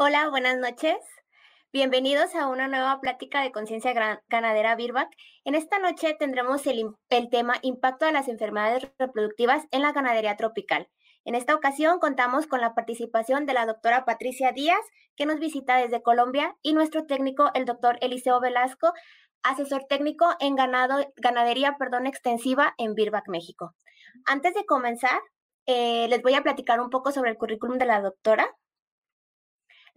Hola, buenas noches. Bienvenidos a una nueva plática de conciencia ganadera Birbac. En esta noche tendremos el, tema Impacto de las enfermedades reproductivas en la ganadería tropical. En esta ocasión contamos con la participación de la doctora Patricia Díaz, que nos visita desde Colombia, y nuestro técnico, el doctor Eliseo Velasco, asesor técnico en ganado, ganadería perdón, extensiva en Birbac, México. Antes de comenzar, eh, les voy a platicar un poco sobre el currículum de la doctora.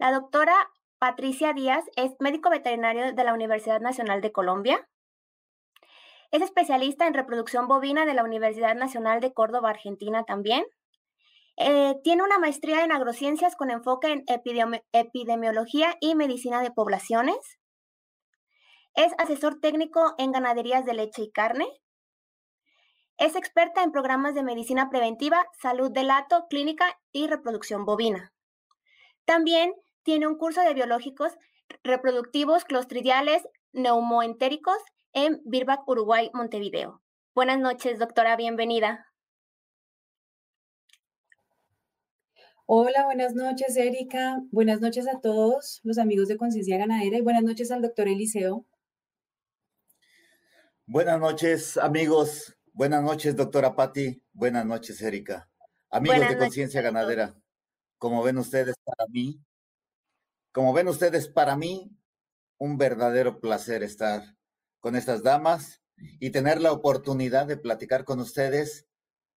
La doctora Patricia Díaz es médico veterinario de la Universidad Nacional de Colombia. Es especialista en reproducción bovina de la Universidad Nacional de Córdoba, Argentina también. Eh, tiene una maestría en agrociencias con enfoque en epidemiología y medicina de poblaciones. Es asesor técnico en ganaderías de leche y carne. Es experta en programas de medicina preventiva, salud del lato, clínica y reproducción bovina. También tiene un curso de biológicos reproductivos clostridiales neumoentéricos en Birbac, Uruguay, Montevideo. Buenas noches, doctora, bienvenida. Hola, buenas noches, Erika. Buenas noches a todos los amigos de Conciencia Ganadera y buenas noches al doctor Eliseo. Buenas noches, amigos. Buenas noches, doctora Patti. Buenas noches, Erika. Amigos de Conciencia Ganadera. Como ven ustedes, para mí, como ven ustedes, para mí, un verdadero placer estar con estas damas y tener la oportunidad de platicar con ustedes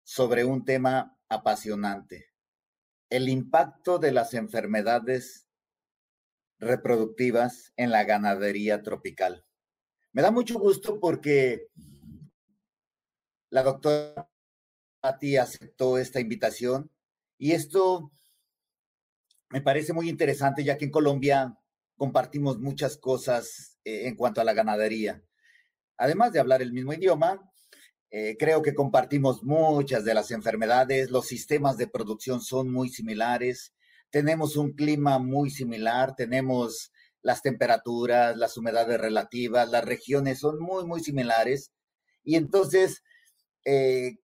sobre un tema apasionante el impacto de las enfermedades reproductivas en la ganadería tropical. Me da mucho gusto porque la doctora Patti aceptó esta invitación y esto me parece muy interesante ya que en Colombia compartimos muchas cosas eh, en cuanto a la ganadería. Además de hablar el mismo idioma, eh, creo que compartimos muchas de las enfermedades, los sistemas de producción son muy similares, tenemos un clima muy similar, tenemos las temperaturas, las humedades relativas, las regiones son muy, muy similares. Y entonces, eh,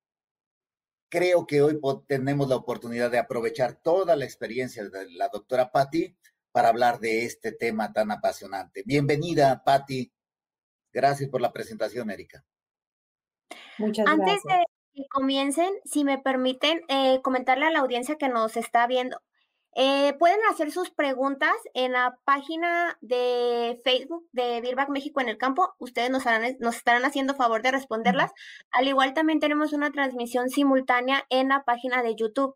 creo que hoy tenemos la oportunidad de aprovechar toda la experiencia de la doctora Patti para hablar de este tema tan apasionante. Bienvenida, Patti. Gracias por la presentación, Erika. Muchas Antes de que comiencen, si me permiten eh, comentarle a la audiencia que nos está viendo, eh, pueden hacer sus preguntas en la página de Facebook de Birback México en el campo. Ustedes nos, nos estarán haciendo favor de responderlas. Al igual también tenemos una transmisión simultánea en la página de YouTube.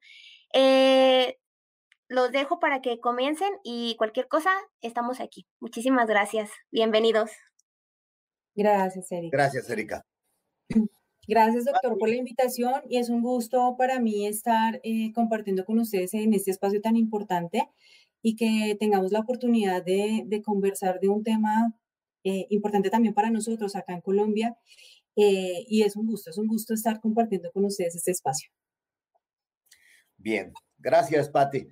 Eh, los dejo para que comiencen y cualquier cosa, estamos aquí. Muchísimas gracias. Bienvenidos. Gracias, Erika. Gracias, Erika. Gracias, doctor, por la invitación y es un gusto para mí estar eh, compartiendo con ustedes en este espacio tan importante y que tengamos la oportunidad de, conversar de un tema eh, importante también para nosotros acá en Colombia. Eh, y es un gusto, es un gusto estar compartiendo con ustedes este espacio. Bien, gracias, Patti.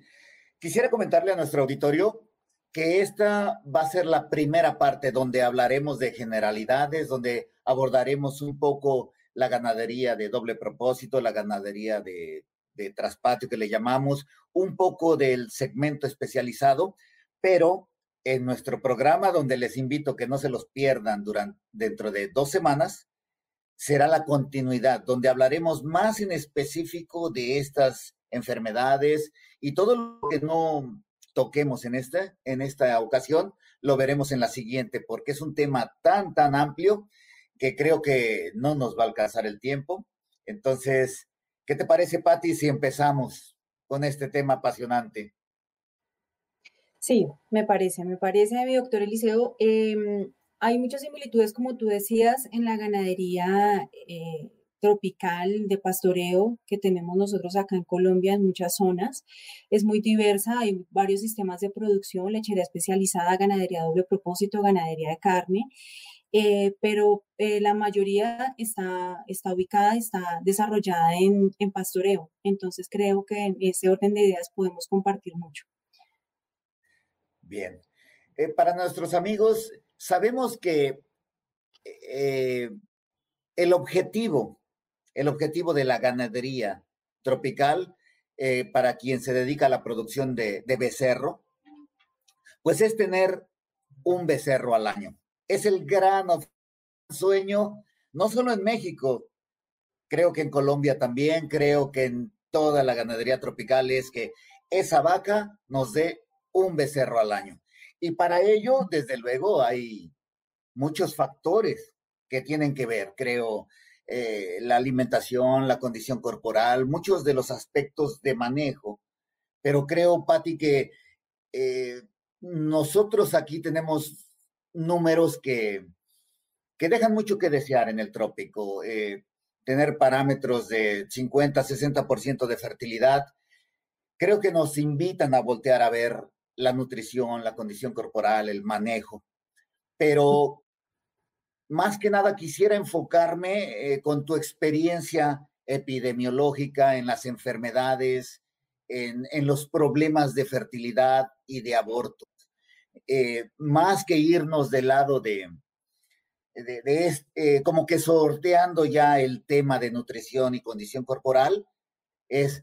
Quisiera comentarle a nuestro auditorio que esta va a ser la primera parte donde hablaremos de generalidades, donde abordaremos un poco la ganadería de doble propósito, la ganadería de, traspatio que le llamamos, un poco del segmento especializado, pero en nuestro programa, donde les invito que no se los pierdan durante, dentro de dos semanas, será la continuidad, donde hablaremos más en específico de estas enfermedades y todo lo que no toquemos en esta, en esta ocasión, lo veremos en la siguiente, porque es un tema tan, tan amplio que creo que no nos va a alcanzar el tiempo. Entonces, ¿qué te parece, Patti, si empezamos con este tema apasionante? Sí, me parece, me parece, mi doctor Eliseo. Em, hay muchas similitudes, como tú decías, en la ganadería eh, tropical de pastoreo que tenemos nosotros acá en Colombia en muchas zonas. Es muy diversa, hay varios sistemas de producción, lechería especializada, ganadería doble propósito, ganadería de carne. Eh, pero eh, la mayoría está, está ubicada, está desarrollada en, pastoreo. Entonces creo que en ese orden de ideas podemos compartir mucho. Bien. Eh, para nuestros amigos, sabemos que el objetivo, el objetivo de la ganadería tropical, para quien se dedica a la producción de, de becerro, pues es tener un becerro al año. Es el gran sueño, no solo en México, creo que en Colombia también, creo que en toda la ganadería tropical es que esa vaca nos dé un becerro al año. Y para ello, desde luego, hay muchos factores que tienen que ver, creo, eh, la alimentación, la condición corporal, muchos de los aspectos de manejo. Pero creo, Patti, que eh, nosotros aquí tenemos números que, que dejan mucho que desear en el trópico. Eh, tener parámetros de 50, 60% de fertilidad, creo que nos invitan a voltear a ver la nutrición, la condición corporal, el manejo. Pero más que nada quisiera enfocarme eh, con tu experiencia epidemiológica en las enfermedades, en, los problemas de fertilidad y de aborto. Eh, más que irnos del lado de, eh, como que sorteando ya el tema de nutrición y condición corporal, es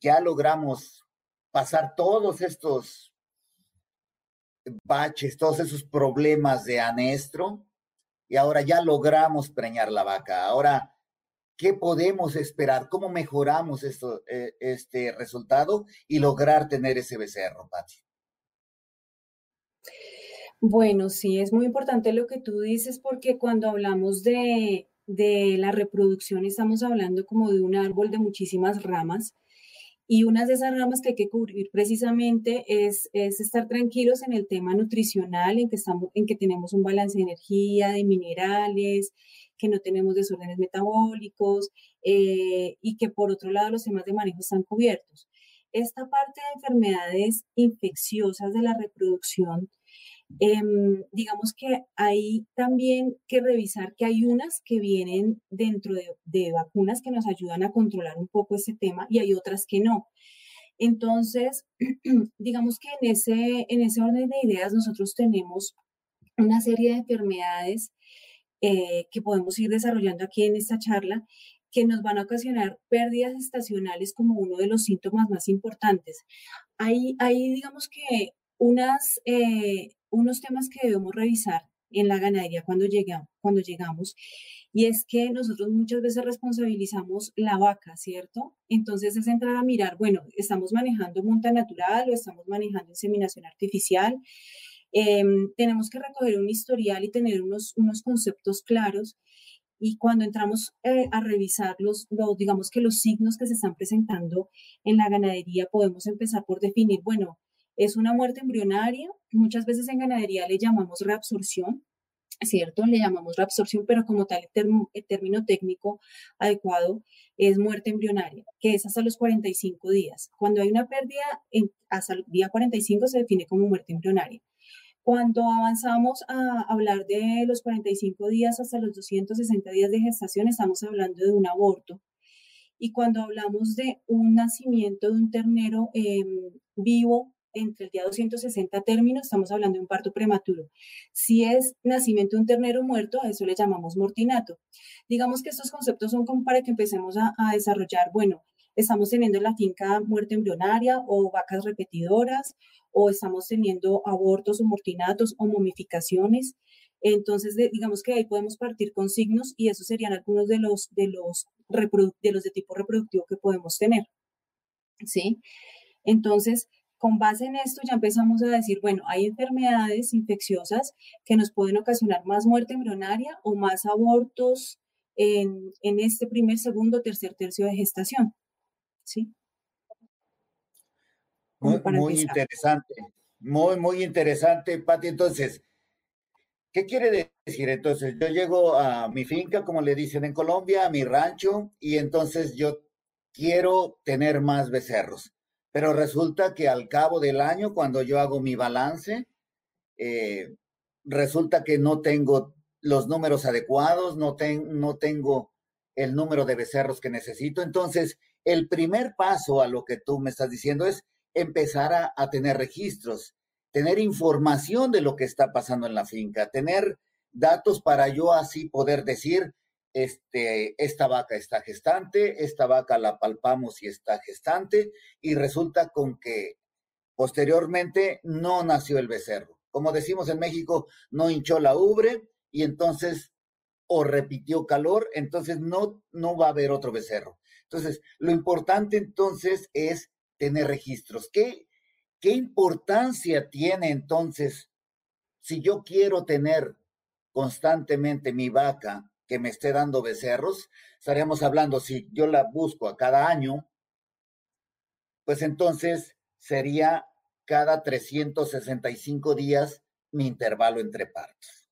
ya logramos pasar todos estos baches, todos esos problemas de anestro y ahora ya logramos preñar la vaca. Ahora, ¿qué podemos esperar? ¿Cómo mejoramos eh, este resultado y lograr tener ese becerro, Pati? Bueno, sí, es muy importante lo que tú dices porque cuando hablamos de, de la reproducción estamos hablando como de un árbol de muchísimas ramas y una de esas ramas que hay que cubrir precisamente es, es, estar tranquilos en el tema nutricional, en que, estamos, en que tenemos un balance de energía, de minerales, que no tenemos desórdenes metabólicos eh, y que por otro lado los temas de manejo están cubiertos. Esta parte de enfermedades infecciosas de la reproducción Em, digamos que hay también que revisar que hay unas que vienen dentro de, vacunas que nos ayudan a controlar un poco ese tema y hay otras que no. Entonces, digamos que en ese, en ese orden de ideas nosotros tenemos una serie de enfermedades eh, que podemos ir desarrollando aquí en esta charla que nos van a ocasionar pérdidas estacionales como uno de los síntomas más importantes. Hay, hay digamos que unas, eh, unos temas que debemos revisar en la ganadería cuando, llegamos, cuando llegamos, y es que nosotros muchas veces responsabilizamos la vaca, ¿cierto? Entonces es entrar a mirar, bueno, estamos manejando monta natural o estamos manejando inseminación artificial. Em, tenemos que recoger un historial y tener unos, unos conceptos claros. Y cuando entramos eh, a revisar los, los, digamos que los signos que se están presentando en la ganadería, podemos empezar por definir, bueno, es una muerte embrionaria, muchas veces en ganadería le llamamos reabsorción, ¿cierto? Le llamamos reabsorción, pero como tal el, término técnico adecuado es muerte embrionaria, que es hasta los 45 días. Cuando hay una pérdida hasta el día 45 se define como muerte embrionaria. Cuando avanzamos a hablar de los 45 días hasta los 260 días de gestación, estamos hablando de un aborto. Y cuando hablamos de un nacimiento de un ternero em, vivo entre el día 260 términos, estamos hablando de un parto prematuro. Si es nacimiento de un ternero muerto, a eso le llamamos mortinato. Digamos que estos conceptos son como para que empecemos a, desarrollar, bueno, estamos teniendo en la finca muerte embrionaria o vacas repetidoras, o estamos teniendo abortos o mortinatos o momificaciones. Entonces, digamos que ahí podemos partir con signos y esos serían algunos de los de los de los de tipo reproductivo que podemos tener. ¿Sí? Entonces, con base en esto ya empezamos a decir, bueno, hay enfermedades infecciosas que nos pueden ocasionar más muerte embrionaria o más abortos en, este primer, segundo, tercer tercio de gestación. ¿Sí? Muy, interesante, muy, muy interesante, Pati. Entonces, ¿qué quiere decir? Entonces, yo llego a mi finca, como le dicen en Colombia, a mi rancho, y entonces yo quiero tener más becerros pero resulta que al cabo del año, cuando yo hago mi balance, eh, resulta que no tengo los números adecuados, no, tengo el número de becerros que necesito. Entonces, el primer paso a lo que tú me estás diciendo es empezar a, a tener registros, tener información de lo que está pasando en la finca, tener datos para yo así poder decir, este, esta vaca está gestante, esta vaca la palpamos y está gestante, y resulta con que Posteriormente no nació el becerro. Como decimos en México, no hinchó la ubre y entonces o repitió calor, entonces no, no va a haber otro becerro. Entonces, lo importante entonces es tener registros. ¿Qué, qué importancia tiene entonces si yo quiero tener constantemente mi vaca que me esté dando becerros? Estaríamos hablando, si yo la busco a cada año, pues entonces sería cada 365 días mi intervalo entre partos.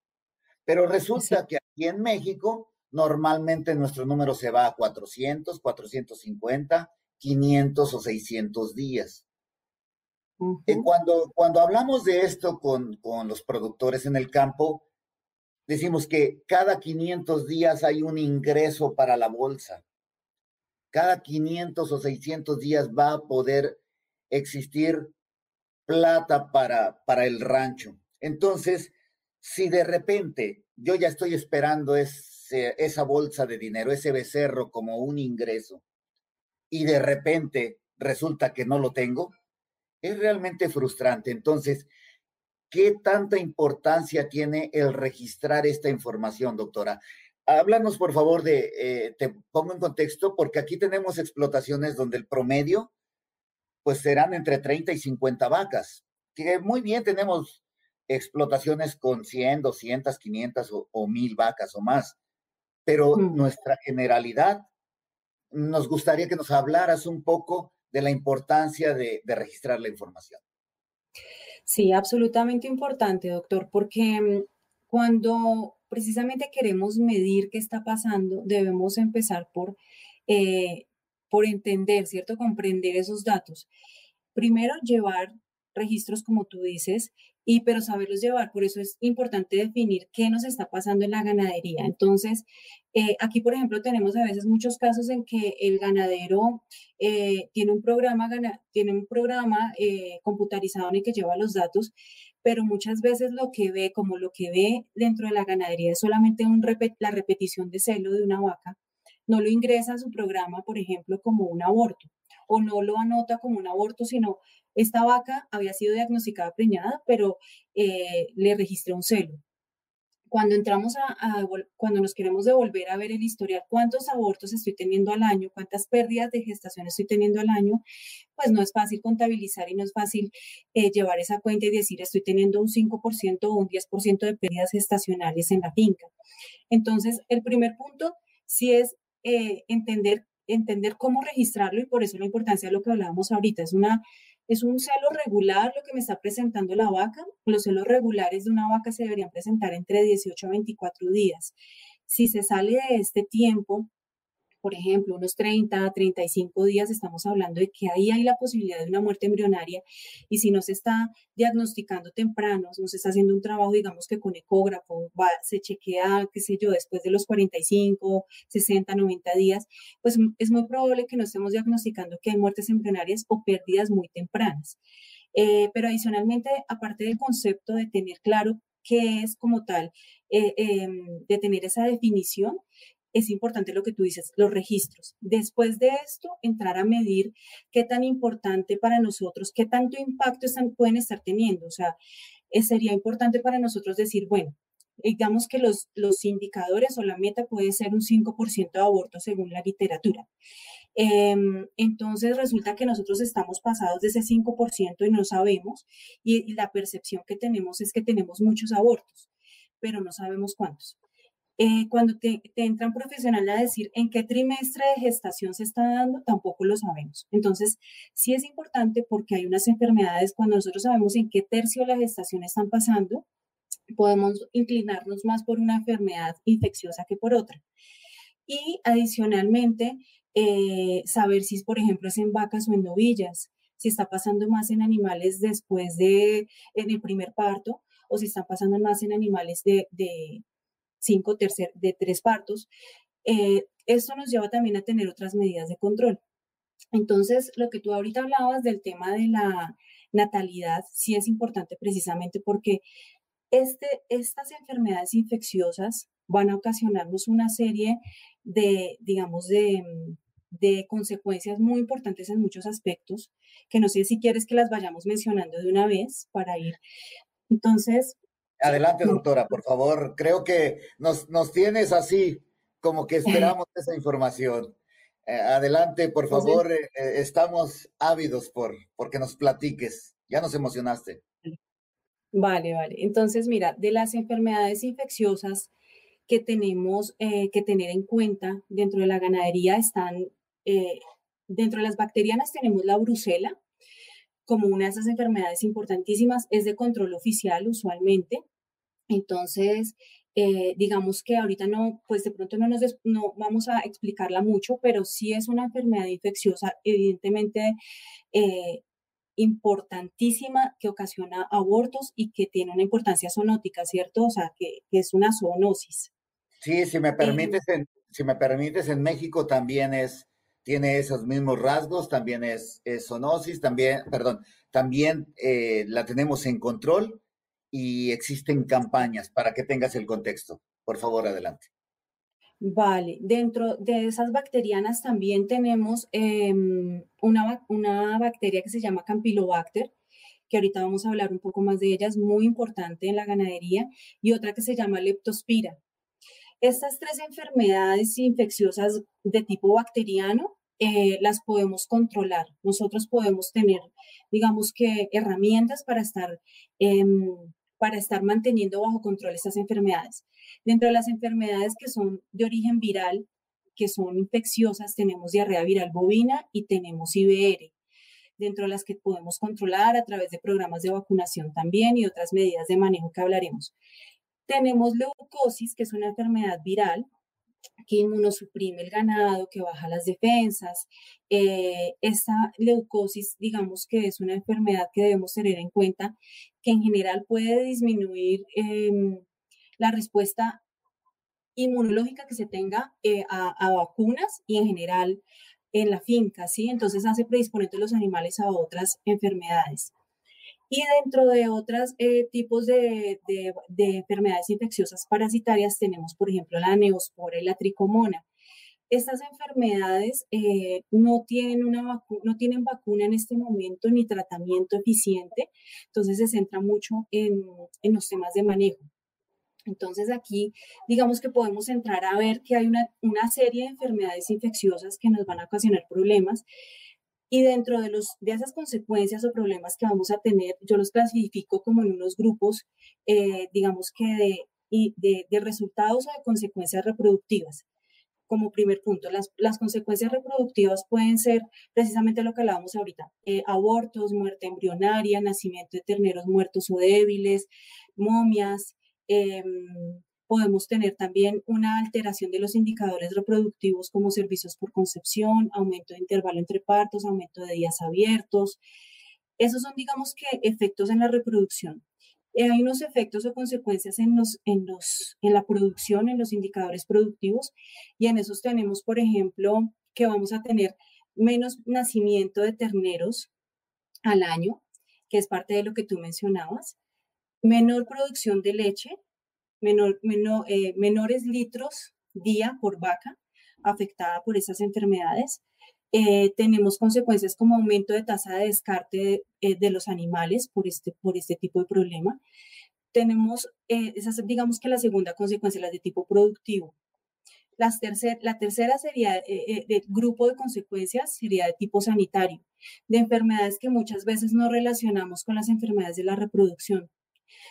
Pero resulta que aquí en México normalmente nuestro número se va a 400, 450, 500 o 600 días. cuando, cuando hablamos de esto con, con los productores en el campo, decimos que cada 500 días hay un ingreso para la bolsa. Cada 500 o 600 días va a poder existir plata para, para el rancho. Entonces, si de repente yo ya estoy esperando ese, esa bolsa de dinero, ese becerro como un ingreso, y de repente resulta que no lo tengo, es realmente frustrante. Entonces, ¿qué tanta importancia tiene el registrar esta información, doctora? Háblanos, por favor, de, eh, te pongo en contexto, porque aquí tenemos explotaciones donde el promedio, pues serán entre 30 y 50 vacas, que muy bien tenemos explotaciones con 100, 200, 500 o, o 1000 vacas o más. Pero nuestra generalidad, nos gustaría que nos hablaras un poco de la importancia de, de registrar la información. Sí, absolutamente importante, doctor, porque mm, cuando precisamente queremos medir qué está pasando, debemos empezar por, eh, por entender, ¿cierto? Comprender esos datos. Primero, llevar registros, como tú dices, y pero saberlos llevar. Por eso es importante definir qué nos está pasando en la ganadería. Entonces, eh, aquí, por ejemplo, tenemos a veces muchos casos en que el ganadero eh, tiene un programa, tiene un programa eh, computarizado en el que lleva los datos, pero muchas veces lo que ve, como lo que ve dentro de la ganadería es solamente un la repetición de celo de una vaca, no lo ingresa a su programa, por ejemplo, como un aborto o no lo anota como un aborto, sino esta vaca había sido diagnosticada preñada, pero eh, le registré un celo. Cuando entramos a, cuando nos queremos devolver a ver el historial, cuántos abortos estoy teniendo al año, cuántas pérdidas de gestación estoy teniendo al año, pues no es fácil contabilizar y no es fácil eh, llevar esa cuenta y decir estoy teniendo un 5% o un 10% de pérdidas gestacionales en la finca. Entonces, el primer punto sí es eh, entender entender cómo registrarlo y por eso la importancia de lo que hablábamos ahorita. Es, una, es un celo regular lo que me está presentando la vaca. Los celos regulares de una vaca se deberían presentar entre 18 a 24 días. Si se sale de este tiempo, por ejemplo, unos 30, 35 días, estamos hablando de que ahí hay la posibilidad de una muerte embrionaria y si no se está diagnosticando temprano, no se está haciendo un trabajo, digamos que con ecógrafo, se chequea, qué sé yo, después de los 45, 60, 90 días, pues es muy probable que no estemos diagnosticando que hay muertes embrionarias o pérdidas muy tempranas. Eh, pero adicionalmente, aparte del concepto de tener claro qué es como tal, eh, em, de tener esa definición, es importante lo que tú dices, los registros. Después de esto, entrar a medir qué tan importante para nosotros, qué tanto impacto están, pueden estar teniendo. O sea, eh, sería importante para nosotros decir, bueno, digamos que los, los indicadores o la meta puede ser un 5% de aborto según la literatura. Em, entonces resulta que nosotros estamos pasados de ese 5% y no sabemos, y, la percepción que tenemos es que tenemos muchos abortos, pero no sabemos cuántos. Eh, cuando te, entra un profesional a decir en qué trimestre de gestación se está dando, tampoco lo sabemos. Entonces, sí es importante porque hay unas enfermedades, cuando nosotros sabemos en qué tercio de la gestación están pasando, podemos inclinarnos más por una enfermedad infecciosa que por otra. Y adicionalmente, eh, saber si, por ejemplo, es en vacas o en novillas, si está pasando más en animales después de, en el primer parto, o si está pasando más en animales de, cinco tercer, de tres partos, eh, esto nos lleva también a tener otras medidas de control. Entonces, lo que tú ahorita hablabas del tema de la natalidad, sí es importante precisamente porque este, estas enfermedades infecciosas van a ocasionarnos una serie de, digamos, de, de consecuencias muy importantes en muchos aspectos, que no sé si quieres que las vayamos mencionando de una vez para ir. Entonces... Adelante, doctora, por favor. Creo que nos, nos tienes así, como que esperamos esa información. Eh, adelante, por favor, eh, eh, estamos ávidos por porque nos platiques. Ya nos emocionaste. Vale, vale. Entonces, mira, de las enfermedades infecciosas que tenemos que tener en cuenta dentro de la ganadería están, dentro de las bacterianas tenemos la brucela como una de esas enfermedades importantísimas, es de control oficial usualmente. Entonces, eh, digamos que ahorita no, pues de pronto no nos no vamos a explicarla mucho, pero sí es una enfermedad infecciosa, evidentemente eh, importantísima que ocasiona abortos y que tiene una importancia zoonótica, ¿cierto? O sea, que, es una zoonosis. Sí, si me permites, en, si me permites, en México también es, tiene esos mismos rasgos, también es, es zoonosis, también, perdón, también eh, la tenemos en control y existen campañas para que tengas el contexto. Por favor, adelante. Vale, dentro de esas bacterianas también tenemos em, una, una bacteria que se llama Campylobacter, que ahorita vamos a hablar un poco más de ella, es muy importante en la ganadería, y otra que se llama Leptospira. Estas tres enfermedades infecciosas de tipo bacteriano eh, las podemos controlar. Nosotros podemos tener, digamos que, herramientas para estar em, para estar manteniendo bajo control estas enfermedades. Dentro de las enfermedades que son de origen viral, que son infecciosas, tenemos diarrea viral bovina y tenemos IBR, dentro de las que podemos controlar a través de programas de vacunación también y otras medidas de manejo que hablaremos. Tenemos leucosis, que es una enfermedad viral que inmunosuprime el ganado, que baja las defensas. Eh, esta leucosis, digamos que es una enfermedad que debemos tener en cuenta, que en general puede disminuir em, la respuesta inmunológica que se tenga eh, a, vacunas y en general en la finca, ¿sí? Entonces hace predisponentes los animales a otras enfermedades. Y dentro de otros eh, tipos de, enfermedades infecciosas parasitarias tenemos, por ejemplo, la neospora y la tricomona. Estas enfermedades eh, no, tienen una no tienen vacuna en este momento ni tratamiento eficiente, entonces se centra mucho en, en los temas de manejo. Entonces aquí, digamos que podemos entrar a ver que hay una, una, serie de enfermedades infecciosas que nos van a ocasionar problemas y dentro de, los, de esas consecuencias o problemas que vamos a tener, yo los clasifico como en unos grupos, eh, digamos que de, de, resultados o de consecuencias reproductivas. Como primer punto, las, las consecuencias reproductivas pueden ser precisamente lo que hablábamos ahorita, eh, abortos, muerte embrionaria, nacimiento de terneros muertos o débiles, momias, eh, Podemos tener también una alteración de los indicadores reproductivos como servicios por concepción, aumento de intervalo entre partos, aumento de días abiertos. Esos son, digamos que, efectos en la reproducción. Eh, hay unos efectos o consecuencias en, los, en, los, en la producción, en los indicadores productivos, y en esos tenemos, por ejemplo, que vamos a tener menos nacimiento de terneros al año, que es parte de lo que tú mencionabas, menor producción de leche, eh, menores litros día por vaca afectada por esas enfermedades. Eh, tenemos consecuencias como aumento de tasa de descarte eh, de, los animales por este, por este tipo de problema. Tenemos, esas, digamos que la segunda consecuencia, la de tipo productivo. Las tercer, la tercera sería, del grupo de consecuencias, sería de tipo sanitario, de enfermedades que muchas veces no relacionamos con las enfermedades de la reproducción.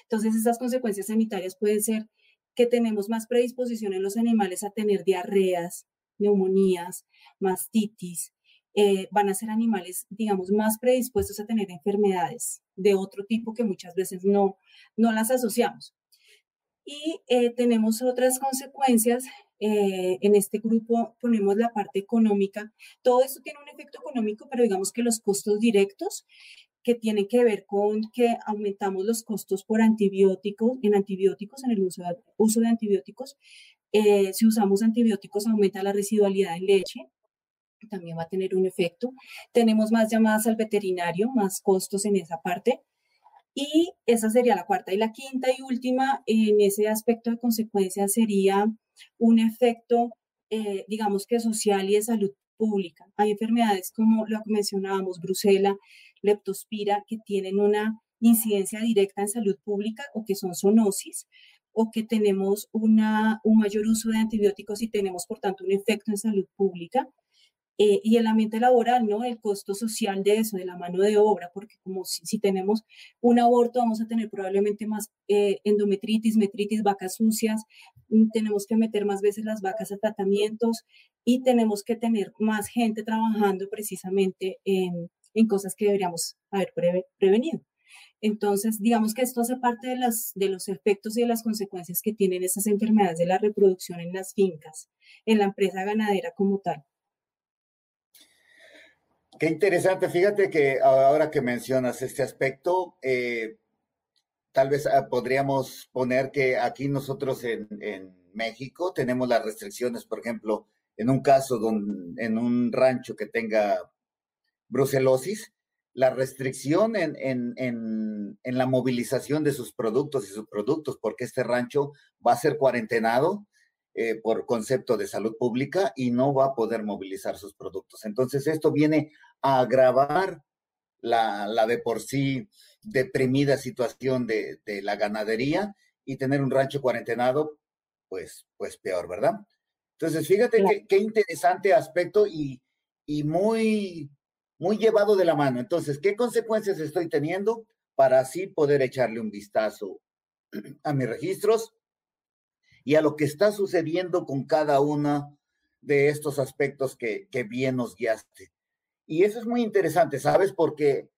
Entonces, esas consecuencias sanitarias pueden ser que tenemos más predisposición en los animales a tener diarreas, neumonías, mastitis, eh, van a ser animales, digamos, más predispuestos a tener enfermedades de otro tipo que muchas veces no, no las asociamos. Y eh, tenemos otras consecuencias. Eh, en este grupo ponemos la parte económica. Todo esto tiene un efecto económico, pero digamos que los costos directos que tiene que ver con que aumentamos los costos por antibióticos, en antibióticos, en el uso de, uso de antibióticos. Eh, si usamos antibióticos, aumenta la residualidad en leche, también va a tener un efecto. Tenemos más llamadas al veterinario, más costos en esa parte. Y esa sería la cuarta. Y la quinta y última en ese aspecto de consecuencia sería un efecto, eh, digamos que social y de salud pública. Hay enfermedades como lo que mencionábamos, brucela, leptospira, que tienen una incidencia directa en salud pública o que son zoonosis o que tenemos una, un mayor uso de antibióticos y tenemos, por tanto, un efecto en salud pública. Eh, y el ambiente laboral, ¿no? El costo social de eso, de la mano de obra, porque como si, tenemos un aborto, vamos a tener probablemente más eh, endometritis, metritis, vacas sucias, mm, tenemos que meter más veces las vacas a tratamientos y tenemos que tener más gente trabajando precisamente en, en cosas que deberíamos haber prevenido. Entonces, digamos que esto hace parte de, las, de los efectos y de las consecuencias que tienen esas enfermedades de la reproducción en las fincas, en la empresa ganadera como tal. Qué interesante. Fíjate que ahora que mencionas este aspecto, eh, tal vez ah, podríamos poner que aquí nosotros en, México tenemos las restricciones, por ejemplo, en un caso en un rancho que tenga brucelosis, la restricción en, en, la movilización de sus productos y sus productos, porque este rancho va a ser cuarentenado eh, por concepto de salud pública y no va a poder movilizar sus productos. Entonces, esto viene a agravar la, la de por sí deprimida situación de, de, la ganadería y tener un rancho cuarentenado, pues, pues peor, ¿verdad? Entonces, fíjate qué, interesante aspecto y, y muy muy llevado de la mano. Entonces, ¿qué consecuencias estoy teniendo para así poder echarle un vistazo a mis registros y a lo que está sucediendo con cada uno de estos aspectos que, que bien nos guiaste? Y eso es muy interesante, ¿sabes? Porque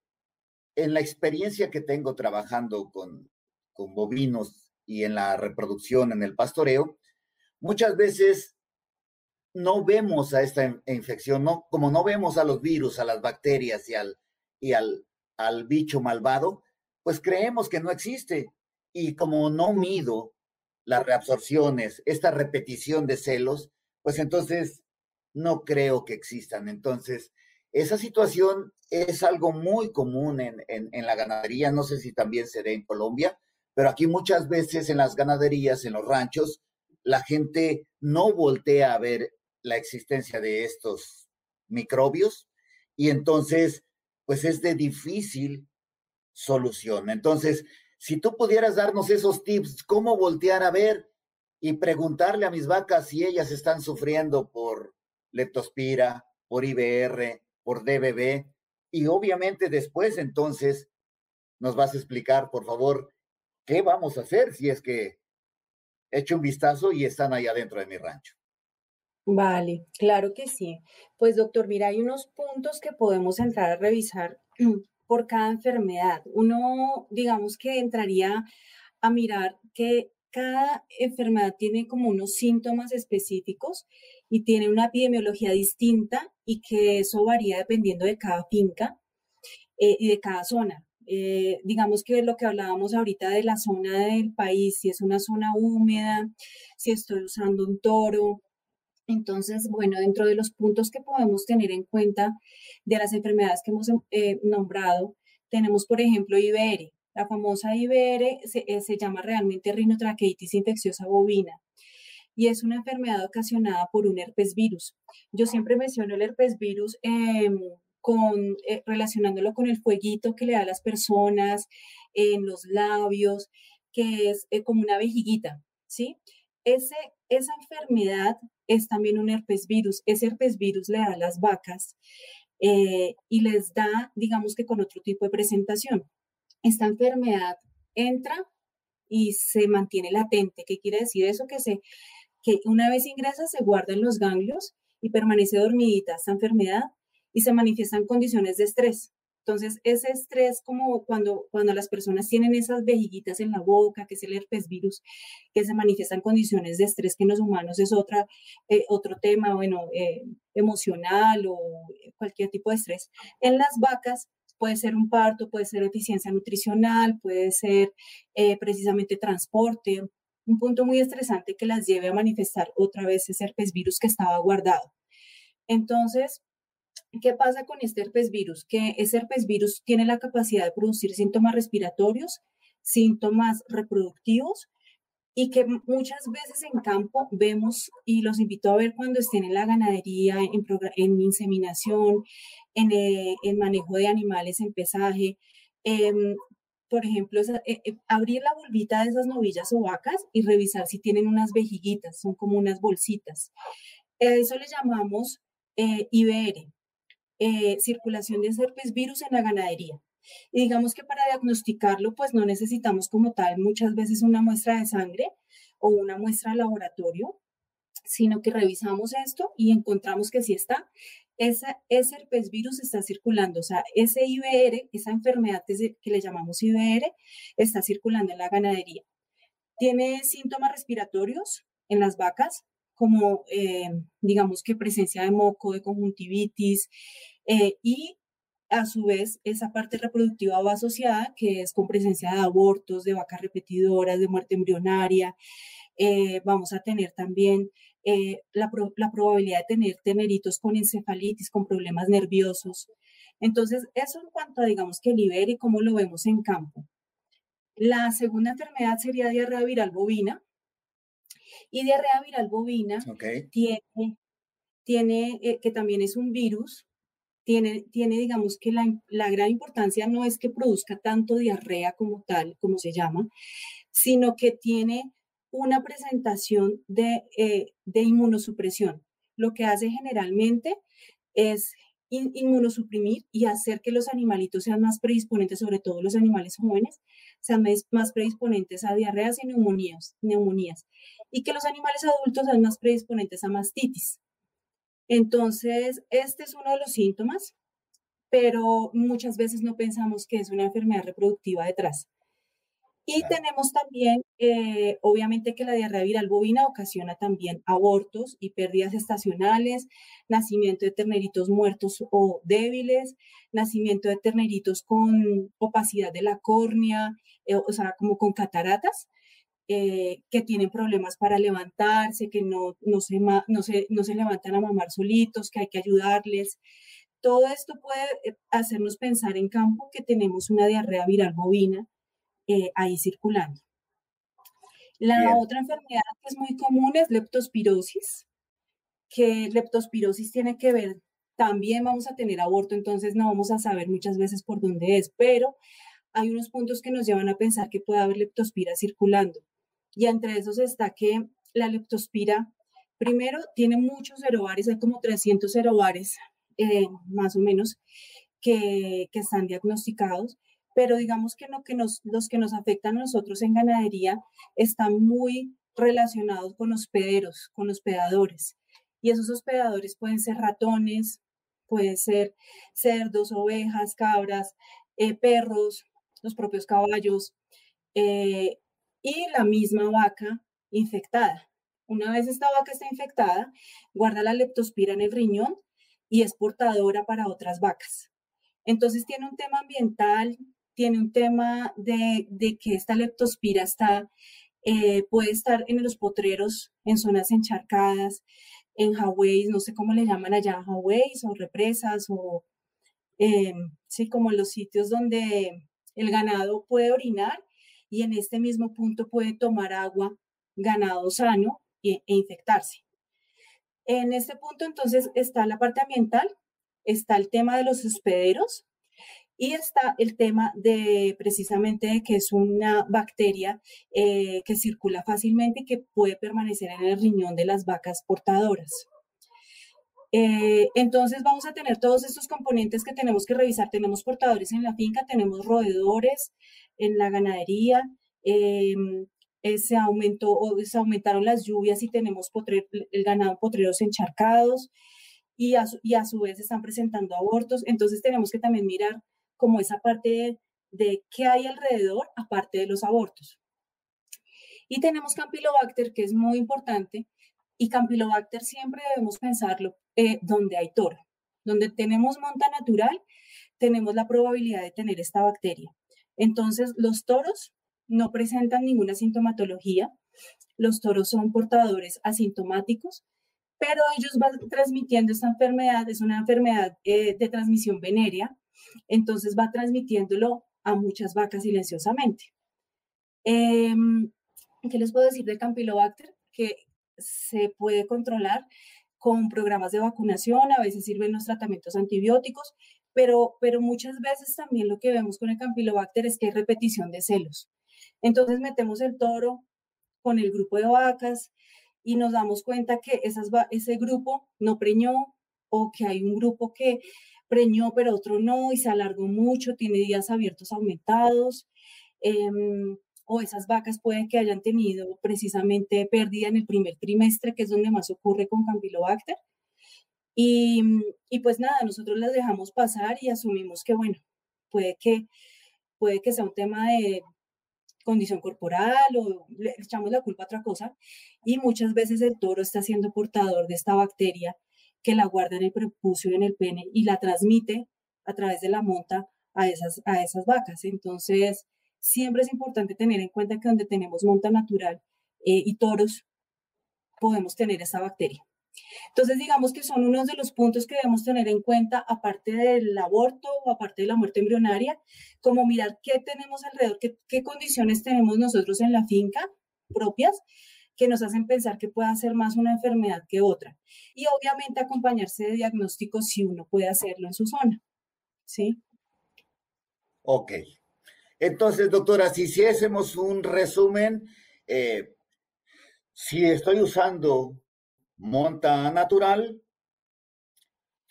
en la experiencia que tengo trabajando con, con bovinos y en la reproducción, en el pastoreo, muchas veces no vemos a esta infección, no, como no vemos a los virus, a las bacterias y al, y al, al bicho malvado, pues creemos que no existe. Y como no mido las reabsorciones, esta repetición de celos, pues entonces no creo que existan. Entonces, esa situación es algo muy común en, en, en, la ganadería, no sé si también se ve en Colombia, pero aquí muchas veces en las ganaderías, en los ranchos, la gente no voltea a ver la existencia de estos microbios y entonces, pues es de difícil solución. Entonces, si tú pudieras darnos esos tips, cómo voltear a ver y preguntarle a mis vacas si ellas están sufriendo por leptospira, por IBR, por DBB, y obviamente después entonces nos vas a explicar, por favor, qué vamos a hacer si es que he hecho un vistazo y están ahí adentro de mi rancho. Vale, claro que sí. Pues doctor, mira, hay unos puntos que podemos entrar a revisar por cada enfermedad. Uno, digamos que entraría a mirar que cada enfermedad tiene como unos síntomas específicos y tiene una epidemiología distinta y que eso varía dependiendo de cada finca eh, y de cada zona. Eh, digamos que lo que hablábamos ahorita de la zona del país, si es una zona húmeda, si estoy usando un toro, entonces, bueno, dentro de los puntos que podemos tener en cuenta de las enfermedades que hemos eh, nombrado, tenemos, por ejemplo, IBR. La famosa IBR se, eh, se llama realmente rinotraqueitis infecciosa bovina y es una enfermedad ocasionada por un herpes virus. Yo siempre menciono el herpes virus em, con, eh, relacionándolo con el fueguito que le da a las personas en los labios, que es como una vejiguita, ¿sí? Ese, esa enfermedad es también un herpes virus. Ese herpes virus le da a las vacas eh, y les da, digamos que con otro tipo de presentación. Esta enfermedad entra y se mantiene latente. ¿Qué quiere decir eso? Que, se, que una vez ingresa se guarda en los ganglios y permanece dormidita esta enfermedad y se manifiesta en condiciones de estrés. Entonces, ese estrés, como cuando, cuando las personas tienen esas vejiguitas en la boca, que es el herpes virus, que se manifiesta en condiciones de estrés que en los humanos es otra, eh, otro tema, bueno, eh, emocional o cualquier tipo de estrés. En las vacas puede ser un parto, puede ser eficiencia nutricional, puede ser eh, precisamente transporte, un punto muy estresante que las lleve a manifestar otra vez ese herpes virus que estaba guardado. Entonces, ¿Qué pasa con este herpes virus? Que ese herpes virus tiene la capacidad de producir síntomas respiratorios, síntomas reproductivos y que muchas veces en campo vemos, y los invito a ver cuando estén en la ganadería, en, en inseminación, en, eh, en, manejo de animales, en pesaje, em, por ejemplo, eh, eh, abrir la bolvita de esas novillas o vacas y revisar si tienen unas vejiguitas, son como unas bolsitas. Eso le llamamos IBR, circulación de herpes virus en la ganadería. Y digamos que para diagnosticarlo, pues no necesitamos como tal muchas veces una muestra de sangre o una muestra de laboratorio, sino que revisamos esto y encontramos que sí está. Esa, ese herpes virus está circulando, o sea, ese IBR, esa enfermedad que le llamamos IBR, está circulando en la ganadería. Tiene síntomas respiratorios en las vacas, como eh, digamos que presencia de moco, de conjuntivitis, eh, y a su vez, esa parte reproductiva va asociada, que es con presencia de abortos, de vacas repetidoras, de muerte embrionaria. Eh, vamos a tener también eh, la, probabilidad de tener teneritos con encefalitis, con problemas nerviosos. Entonces, eso en cuanto a, digamos, que el y cómo lo vemos en campo. La segunda enfermedad sería diarrea viral bovina. Y diarrea viral bovina tiene, tiene eh, que también es un virus tiene, tiene digamos que la, la, gran importancia no es que produzca tanto diarrea como tal, como se llama, sino que tiene una presentación de, eh, de inmunosupresión. Lo que hace generalmente es inmunosuprimir y hacer que los animalitos sean más predisponentes, sobre todo los animales jóvenes, sean más predisponentes a diarreas y neumonías, neumonías, y que los animales adultos sean más predisponentes a mastitis. Entonces, este es uno de los síntomas, pero muchas veces no pensamos que es una enfermedad reproductiva detrás. Y tenemos también, eh, obviamente, que la diarrea viral bovina ocasiona también abortos y pérdidas estacionales, nacimiento de terneritos muertos o débiles, nacimiento de terneritos con opacidad de la córnea, eh, o sea, como con cataratas. Eh, que tienen problemas para levantarse, que no, no, se, no, se, no se levantan a mamar solitos, que hay que ayudarles. Todo esto puede eh, hacernos pensar en campo que tenemos una diarrea viral bovina eh, ahí circulando. La otra enfermedad que es muy común es leptospirosis, que leptospirosis tiene que ver, también vamos a tener aborto, entonces no vamos a saber muchas veces por dónde es, pero hay unos puntos que nos llevan a pensar que puede haber leptospira circulando y entre esos está que la leptospira, primero, tiene muchos cerobares, hay como 300 cerobares eh, más o menos que, que, están diagnosticados, pero digamos que, no, que nos, los que nos afectan a nosotros en ganadería están muy relacionados con hospederos, con hospedadores. Y esos hospedadores pueden ser ratones, pueden ser cerdos, ovejas, cabras, eh, perros, los propios caballos, eh, y la misma vaca infectada. Una vez esta vaca está infectada, guarda la leptospira en el riñón y es portadora para otras vacas. Entonces tiene un tema ambiental, tiene un tema de, que esta leptospira eh, puede estar en los potreros, en zonas encharcadas, en highways, no sé cómo le llaman allá, highways o represas o eh, sí, como los sitios donde el ganado puede orinar y en este mismo punto puede tomar agua ganado sano e, e, infectarse. En este punto entonces está la parte ambiental, está el tema de los hospederos y está el tema de precisamente que es una bacteria eh, que circula fácilmente y que puede permanecer en el riñón de las vacas portadoras. Eh, entonces vamos a tener todos estos componentes que tenemos que revisar. Tenemos portadores en la finca, tenemos roedores, en la ganadería, em, eh, se aumentó o se aumentaron las lluvias y tenemos el ganado potreros encharcados y a, y a su vez están presentando abortos. Entonces tenemos que también mirar como esa parte de, de qué hay alrededor aparte de los abortos. Y tenemos Campylobacter, que es muy importante, y Campylobacter siempre debemos pensarlo eh, donde hay toro. Donde tenemos monta natural, tenemos la probabilidad de tener esta bacteria. Entonces, los toros no presentan ninguna sintomatología, los toros son portadores asintomáticos, pero ellos van transmitiendo esta enfermedad, es una enfermedad eh, de transmisión venérea, entonces va transmitiéndolo a muchas vacas silenciosamente. Em, ¿Qué les puedo decir de Campylobacter? Que se puede controlar con programas de vacunación, a veces sirven los tratamientos antibióticos, pero, pero muchas veces también lo que vemos con el Campylobacter es que hay repetición de celos. Entonces metemos el toro con el grupo de vacas y nos damos cuenta que esas, ese grupo no preñó o que hay un grupo que preñó pero otro no y se alargó mucho, tiene días abiertos aumentados. Em, o esas vacas pueden que hayan tenido precisamente pérdida en el primer trimestre, que es donde más ocurre con Campylobacter. Y, y pues nada, nosotros las dejamos pasar y asumimos que, bueno, puede que, puede que sea un tema de condición corporal o le echamos la culpa a otra cosa. Y muchas veces el toro está siendo portador de esta bacteria que la guarda en el prepucio en el pene y la transmite a través de la monta a esas, a esas vacas. Entonces, siempre es importante tener en cuenta que donde tenemos monta natural eh, y toros, podemos tener esa bacteria. Entonces, digamos que son unos de los puntos que debemos tener en cuenta, aparte del aborto o aparte de la muerte embrionaria, como mirar qué tenemos alrededor, qué condiciones tenemos nosotros en la finca propias que nos hacen pensar que puede ser más una enfermedad que otra. Y obviamente acompañarse de diagnósticos si uno puede hacerlo en su zona. ¿Sí? Ok. Entonces, doctora, si hiciésemos un resumen, eh, si estoy usando monta natural,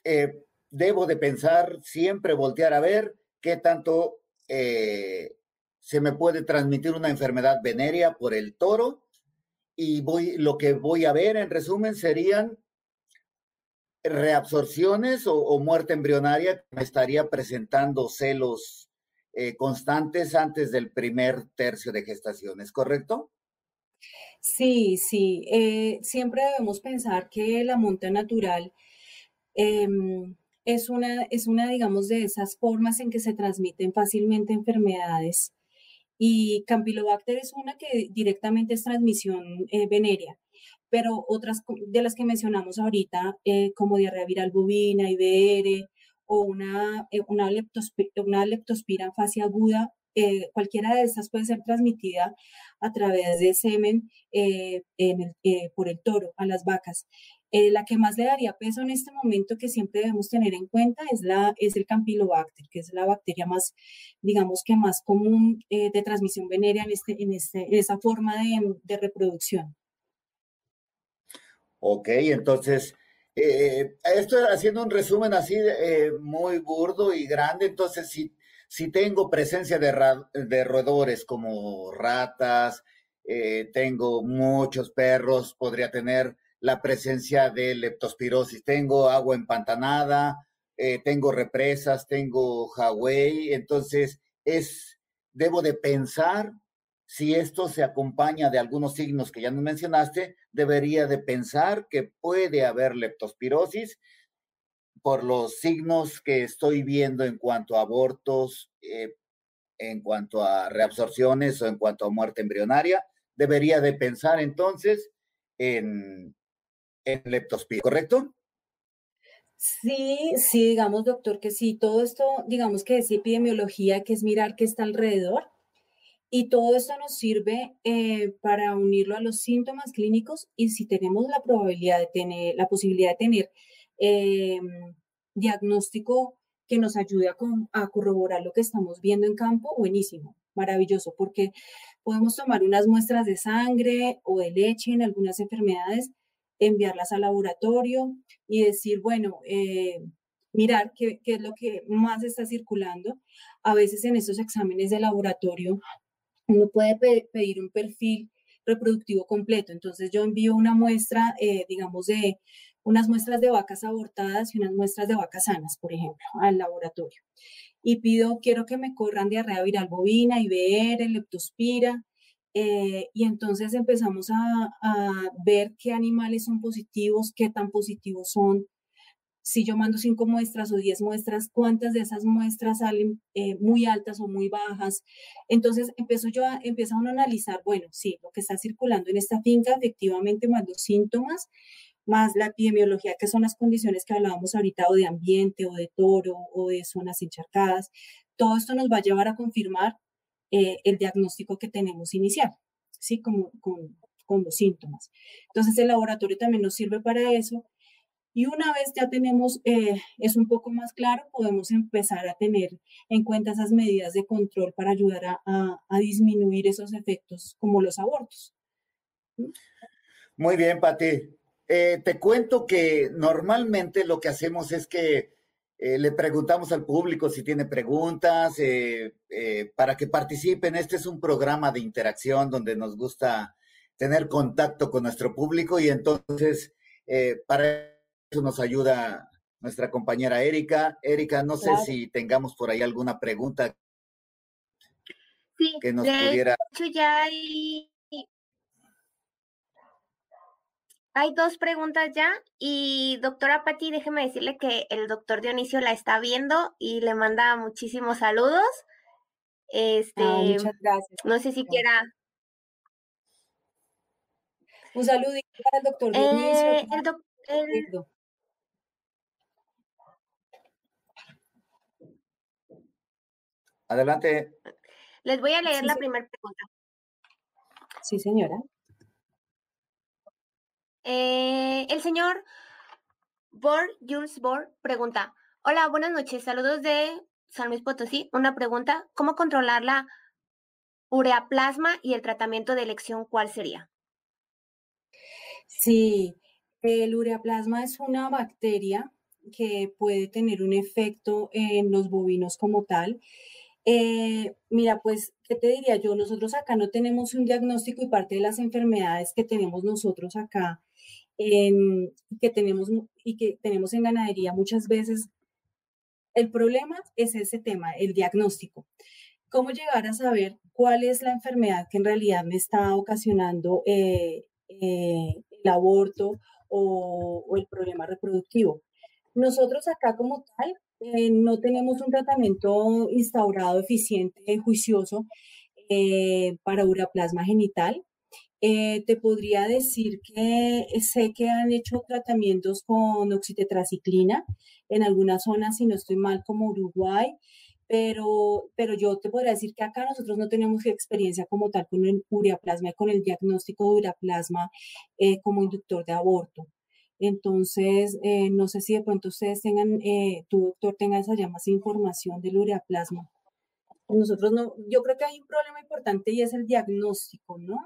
eh, debo de pensar, siempre voltear a ver qué tanto eh, se me puede transmitir una enfermedad venérea por el toro y lo que voy a ver en resumen serían reabsorciones o, o muerte embrionaria que me estaría presentando celos eh, constantes antes del primer tercio de gestación, ¿es correcto? Sí, sí. Eh, siempre debemos pensar que la monta natural em, es, una, es una, digamos, de esas formas en que se transmiten fácilmente enfermedades. Y Campylobacter es una que directamente es transmisión eh, venérea pero otras de las que mencionamos ahorita, como diarrea viral bovina, IBR, o una, eh, una, leptospira, una leptospira fase aguda, eh, cualquiera de estas puede ser transmitida a través de semen eh, por el toro a las vacas. La que más le daría peso en este momento que siempre debemos tener en cuenta es, la, es el Campylobacter, que es la bacteria más, digamos que más común de transmisión venérea en, este, en, este, esa forma de, reproducción. Ok, entonces eh, esto haciendo un resumen así eh, muy burdo y grande, entonces si, si tengo presencia de, de roedores como ratas, eh, tengo muchos perros, podría tener la presencia de leptospirosis, tengo agua empantanada, eh, tengo represas, tengo Hawaii, entonces es, debo de pensar si esto se acompaña de algunos signos que ya nos mencionaste, debería de pensar que puede haber leptospirosis por los signos que estoy viendo en cuanto a abortos, eh, en cuanto a reabsorciones o en cuanto a muerte embrionaria. Debería de pensar entonces en, en leptospirosis, ¿correcto? Sí, sí, digamos, doctor, que sí, todo esto, digamos que es epidemiología, que es mirar qué está alrededor y todo esto nos sirve eh, para unirlo a los síntomas clínicos y si tenemos la probabilidad de tener, la posibilidad de tener eh, diagnóstico que nos ayude a, a, corroborar lo que estamos viendo en campo, buenísimo, maravilloso, porque podemos tomar unas muestras de sangre o de leche en algunas enfermedades, enviarlas al laboratorio y decir, bueno, eh, mirar qué, qué, es lo que más está circulando. A veces en estos exámenes de laboratorio uno puede pedir un perfil reproductivo completo. Entonces yo envío una muestra, eh, digamos, de unas muestras de vacas abortadas y unas muestras de vacas sanas, por ejemplo, al laboratorio. Y pido, quiero que me corran diarrea viral bovina, IBR, leptospira. Eh, y entonces empezamos a, a ver qué animales son positivos, qué tan positivos son, si yo mando cinco muestras o diez muestras, cuántas de esas muestras salen eh, muy altas o muy bajas. Entonces empiezo yo a, empieza uno a analizar, bueno, sí, lo que está circulando en esta finca, efectivamente, más los síntomas, más la epidemiología, que son las condiciones que hablábamos ahorita, o de ambiente, o de toro, o de zonas encharcadas. Todo esto nos va a llevar a confirmar eh, el diagnóstico que tenemos inicial. ¿sí? Como, con, con los síntomas. Entonces el laboratorio también nos sirve para eso. Y una vez ya tenemos, eh, es un poco más claro, podemos empezar a tener en cuenta esas medidas de control para ayudar a, a, disminuir esos efectos como los abortos. Muy bien, Pati. Eh, te cuento que normalmente lo que hacemos es que eh, le preguntamos al público si tiene preguntas para que participen. Este es un programa de interacción donde nos gusta tener contacto con nuestro público y entonces eh, para eso nos ayuda nuestra compañera Erika. Erika, no sé si tengamos por ahí alguna pregunta sí, que nos pudiera. Hecho ya hay, hay dos preguntas ya y doctora Patti, déjeme decirle que el doctor Dionisio la está viendo y le manda muchísimos saludos. Este, muchas gracias. No sé si quiera un saludito para el doctor eh, el Adelante. Les voy a leer la primera pregunta. Sí, señora. Eh, el señor Bor, Jules Bor, pregunta, hola, buenas noches, saludos de San Luis Potosí. Una pregunta, ¿cómo controlar la ureaplasma y el tratamiento de elección cuál sería? Sí, el ureaplasma es una bacteria que puede tener un efecto en los bovinos como tal. Eh, mira, pues, ¿qué te diría yo? Nosotros acá no tenemos un diagnóstico y parte de las enfermedades que tenemos nosotros acá, en, que tenemos, y que tenemos en ganadería muchas veces, el problema es ese tema, el diagnóstico. ¿Cómo llegar a saber cuál es la enfermedad que en realidad me está ocasionando eh, eh, el aborto o, el problema reproductivo. Nosotros acá como tal eh, no tenemos un tratamiento instaurado eficiente, juicioso eh, para uraplasma genital. Te podría decir que sé que han hecho tratamientos con oxitetraciclina en algunas zonas, si no estoy mal, como Uruguay, pero, pero yo te podría decir que acá nosotros no tenemos experiencia como tal con el ureaplasma y con el diagnóstico de ureaplasma eh, como inductor de aborto. Entonces, eh, no sé si de pronto ustedes tengan, eh, tu doctor tenga esa ya más información del ureaplasma. Nosotros no, yo creo que hay un problema importante y es el diagnóstico, ¿no?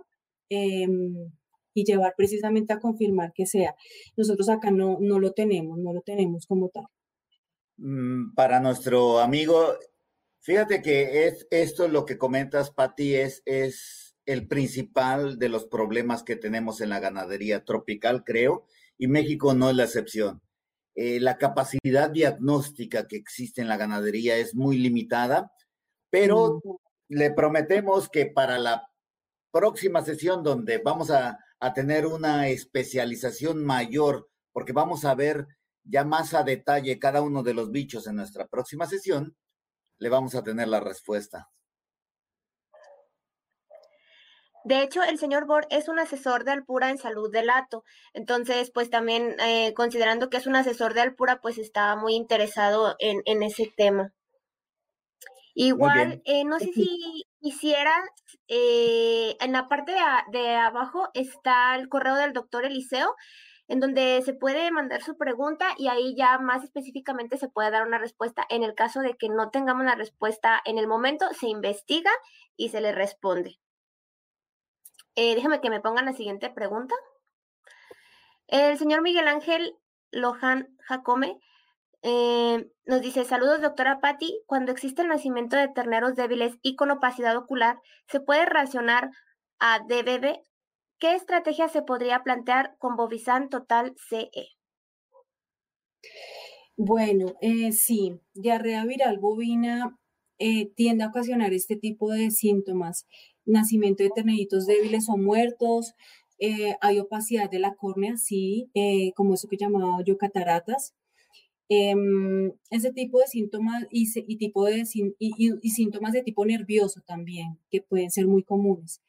Em, y llevar precisamente a confirmar que sea. Nosotros acá no, no lo tenemos, no lo tenemos como tal. Mm, para nuestro amigo Fíjate que es esto lo que comentas, Patti, es, es el principal de los problemas que tenemos en la ganadería tropical, creo, y México no es la excepción. Eh, la capacidad diagnóstica que existe en la ganadería es muy limitada, pero le prometemos que para la próxima sesión donde vamos a, a tener una especialización mayor, porque vamos a ver ya más a detalle cada uno de los bichos en nuestra próxima sesión, le vamos a tener la respuesta. De hecho, el señor Bor es un asesor de Alpura en salud del lato. Entonces, pues también eh, considerando que es un asesor de Alpura, pues está muy interesado en, en ese tema. Igual, eh, no sé si quisiera, eh, en la parte de, abajo está el correo del doctor Eliseo en donde se puede mandar su pregunta y ahí ya más específicamente se puede dar una respuesta. En el caso de que no tengamos la respuesta en el momento, se investiga y se le responde. Eh, déjame que me pongan la siguiente pregunta. El señor Miguel Ángel Lohan Jacome eh, nos dice, saludos doctora Patti, cuando existe el nacimiento de terneros débiles y con opacidad ocular, ¿se puede relacionar a DBB ¿Qué estrategia se podría plantear con Bovisan Total CE? Bueno, eh, sí, diarrea viral bovina eh, tiende a ocasionar este tipo de síntomas. Nacimiento de terneritos débiles o muertos, hay opacidad de la córnea, sí, como eso que llamaba yo cataratas. Em, ese tipo de síntomas y, tipo de, síntomas de tipo nervioso también, que pueden ser muy comunes.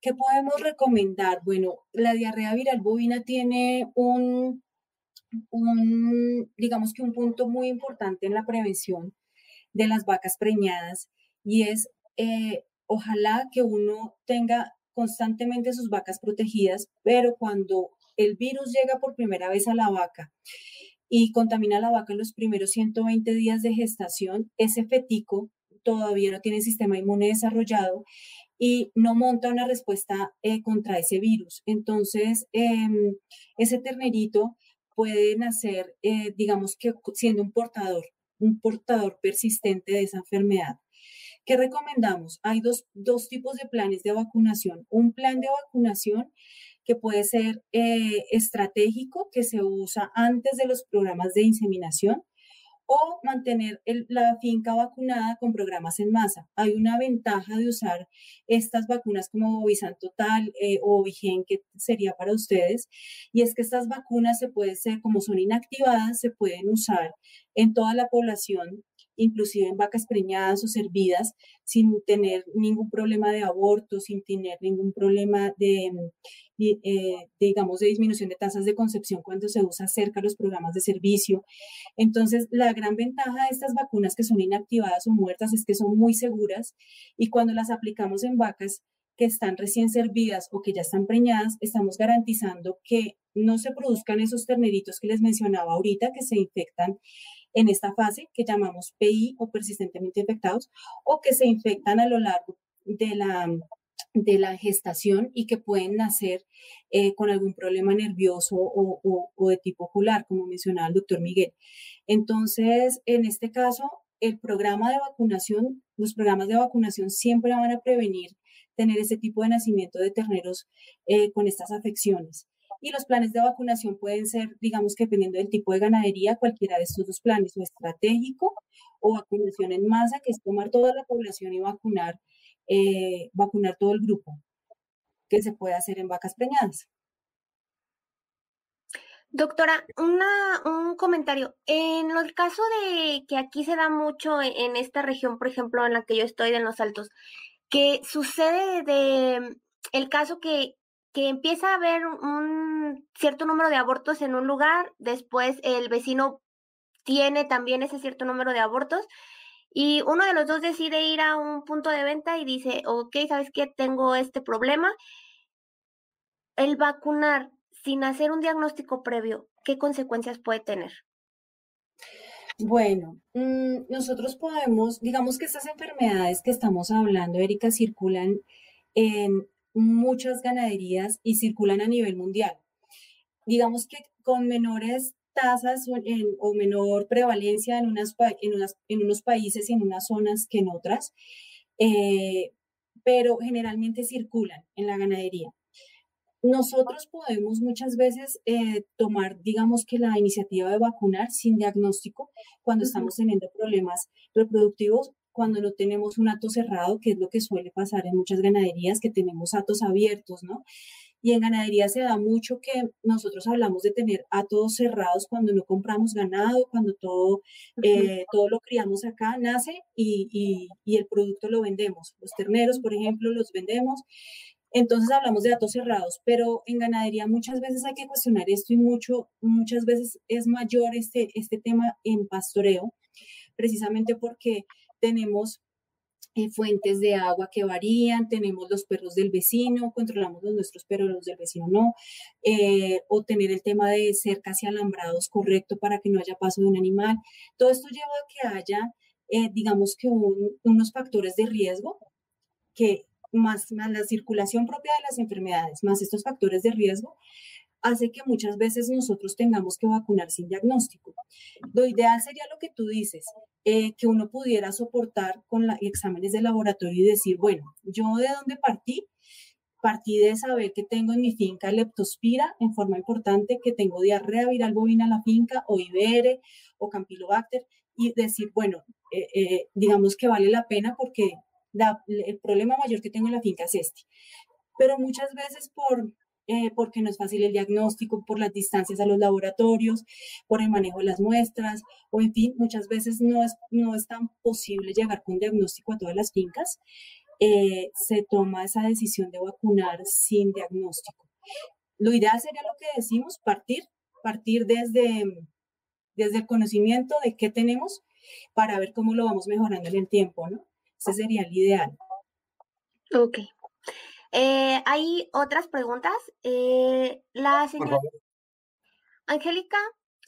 ¿Qué podemos recomendar? Bueno, la diarrea viral bovina tiene un, un, digamos que un punto muy importante en la prevención de las vacas preñadas y es, eh, ojalá que uno tenga constantemente sus vacas protegidas, pero cuando el virus llega por primera vez a la vaca y contamina a la vaca en los primeros 120 días de gestación, ese fetico todavía no tiene sistema inmune desarrollado y no monta una respuesta eh, contra ese virus. Entonces, em, ese ternerito puede nacer, eh, digamos que siendo un portador, un portador persistente de esa enfermedad. ¿Qué recomendamos? Hay dos, dos tipos de planes de vacunación. Un plan de vacunación que puede ser eh, estratégico, que se usa antes de los programas de inseminación, o mantener la finca vacunada con programas en masa. Hay una ventaja de usar estas vacunas como Visan Total eh, o Vigen, que sería para ustedes, y es que estas vacunas se pueden ser, como son inactivadas, se pueden usar en toda la población inclusive en vacas preñadas o servidas, sin tener ningún problema de aborto, sin tener ningún problema de, eh, digamos, de disminución de tasas de concepción cuando se usa cerca los programas de servicio. Entonces, la gran ventaja de estas vacunas que son inactivadas o muertas es que son muy seguras y cuando las aplicamos en vacas que están recién servidas o que ya están preñadas, estamos garantizando que no se produzcan esos terneritos que les mencionaba ahorita, que se infectan en esta fase que llamamos PI o persistentemente infectados, o que se infectan a lo largo de la de la gestación y que pueden nacer eh, con algún problema nervioso o, de tipo ocular, como mencionaba el doctor Miguel. Entonces, en este caso, el programa de vacunación, los programas de vacunación siempre van a prevenir tener ese tipo de nacimiento de terneros eh, con estas afecciones. Y los planes de vacunación pueden ser, digamos que dependiendo del tipo de ganadería, cualquiera de estos dos planes, o estratégico o vacunación en masa, que es tomar toda la población y vacunar eh, vacunar todo el grupo, que se puede hacer en vacas preñadas. Doctora, un comentario. En el caso de que aquí se da mucho e, en, esta región, por ejemplo, en la que yo estoy, en los Altos, que sucede de el caso que, empieza a haber un cierto número de abortos en un lugar, después el vecino tiene también ese cierto número de abortos y uno de los dos decide ir a un punto de venta y dice, ok, ¿sabes qué? Tengo este problema. El vacunar sin hacer un diagnóstico previo, ¿qué consecuencias puede tener? Bueno, mm, nosotros podemos, digamos que estas enfermedades que estamos hablando, Erika, circulan en muchas ganaderías y circulan a nivel mundial. Digamos que con menores tasas o, menor prevalencia en, unas, en, unas, en unos países y en unas zonas que en otras, eh, pero generalmente circulan en la ganadería. Nosotros podemos muchas veces eh, tomar, digamos que la iniciativa de vacunar sin diagnóstico cuando estamos teniendo problemas reproductivos, cuando no tenemos un ato cerrado, que es lo que suele pasar en muchas ganaderías, que tenemos atos abiertos, ¿no? Y en ganadería se da mucho que nosotros hablamos de tener a todos cerrados cuando no compramos ganado, cuando todo, eh, todo lo criamos acá, nace y, y, el producto lo vendemos. Los terneros, por ejemplo, los vendemos. Entonces hablamos de datos cerrados, pero en ganadería muchas veces hay que cuestionar esto y mucho, muchas veces es mayor este, este tema en pastoreo, precisamente porque tenemos eh, fuentes de agua que varían, tenemos los perros del vecino, controlamos los nuestros perros, los del vecino no, eh, o tener el tema de cercas y alambrados correcto para que no haya paso de un animal. Todo esto lleva a que haya, eh, digamos que unos factores de riesgo que más, más la circulación propia de las enfermedades, más estos factores de riesgo, hace que muchas veces nosotros tengamos que vacunar sin diagnóstico. Lo ideal sería lo que tú dices, eh, que uno pudiera soportar con los exámenes de laboratorio y decir, bueno, yo de dónde partí, partí de saber que tengo en mi finca leptospira en forma importante, que tengo diarrea viral bovina en la finca, o ibere, o campylobacter, y decir, bueno, eh, eh, digamos que vale la pena porque el problema mayor que tengo en la finca es este. Pero muchas veces por eh, porque no es fácil el diagnóstico, por las distancias a los laboratorios, por el manejo de las muestras, o en fin, muchas veces no es, no es tan posible llegar con diagnóstico a todas las fincas. Eh, se toma esa decisión de vacunar sin diagnóstico. Lo ideal sería lo que decimos, partir, partir desde, desde el conocimiento de qué tenemos para ver cómo lo vamos mejorando en el tiempo, ¿no? Ese sería el ideal. Ok. Eh, hay otras preguntas. Eh, la señora Angélica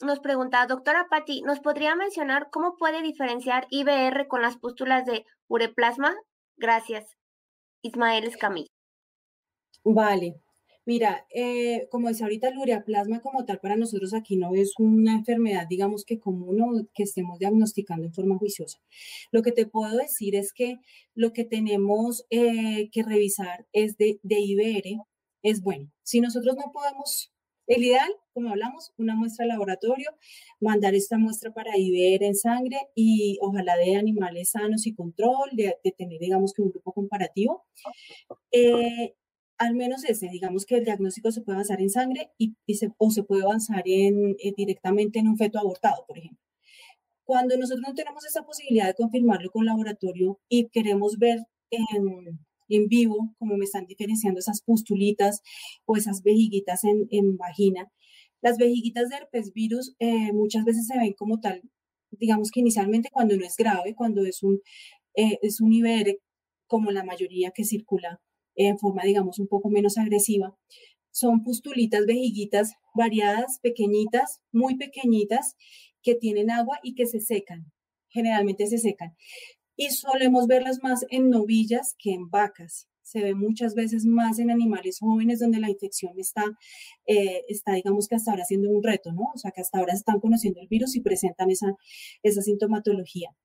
nos pregunta, doctora Patti, ¿nos podría mencionar cómo puede diferenciar IBR con las pústulas de ureplasma? Gracias. Ismael Escamilla. Vale. Mira, eh, como decía ahorita, el ureaplasma como tal para nosotros aquí no es una enfermedad, digamos que común o que estemos diagnosticando en forma juiciosa. Lo que te puedo decir es que lo que tenemos eh, que revisar es de, de IBR, es bueno. Si nosotros no podemos el ideal, como hablamos, una muestra de laboratorio, mandar esta muestra para IBR en sangre y ojalá de animales sanos y control, de, tener, digamos, que un grupo comparativo. Eh, al menos ese, digamos que el diagnóstico se puede avanzar en sangre y, se, o se puede avanzar en, eh, directamente en un feto abortado, por ejemplo. Cuando nosotros no tenemos esa posibilidad de confirmarlo con laboratorio y queremos ver en, en vivo, como me están diferenciando esas pustulitas o esas vejiguitas en, vagina. Las vejiguitas de herpes virus eh, muchas veces se ven como tal, digamos que inicialmente cuando no es grave, cuando es un, eh, es un IBR, como la mayoría que circula en forma, digamos, un poco menos agresiva, son pustulitas, vejiguitas variadas, pequeñitas, muy pequeñitas, que tienen agua y que se secan. Generalmente se secan y solemos verlas más en novillas que en vacas. Se ve muchas veces más en animales jóvenes donde la infección está, eh, está digamos que hasta ahora siendo un reto, ¿no? O sea, que hasta ahora están conociendo el virus y presentan esa, esa sintomatología.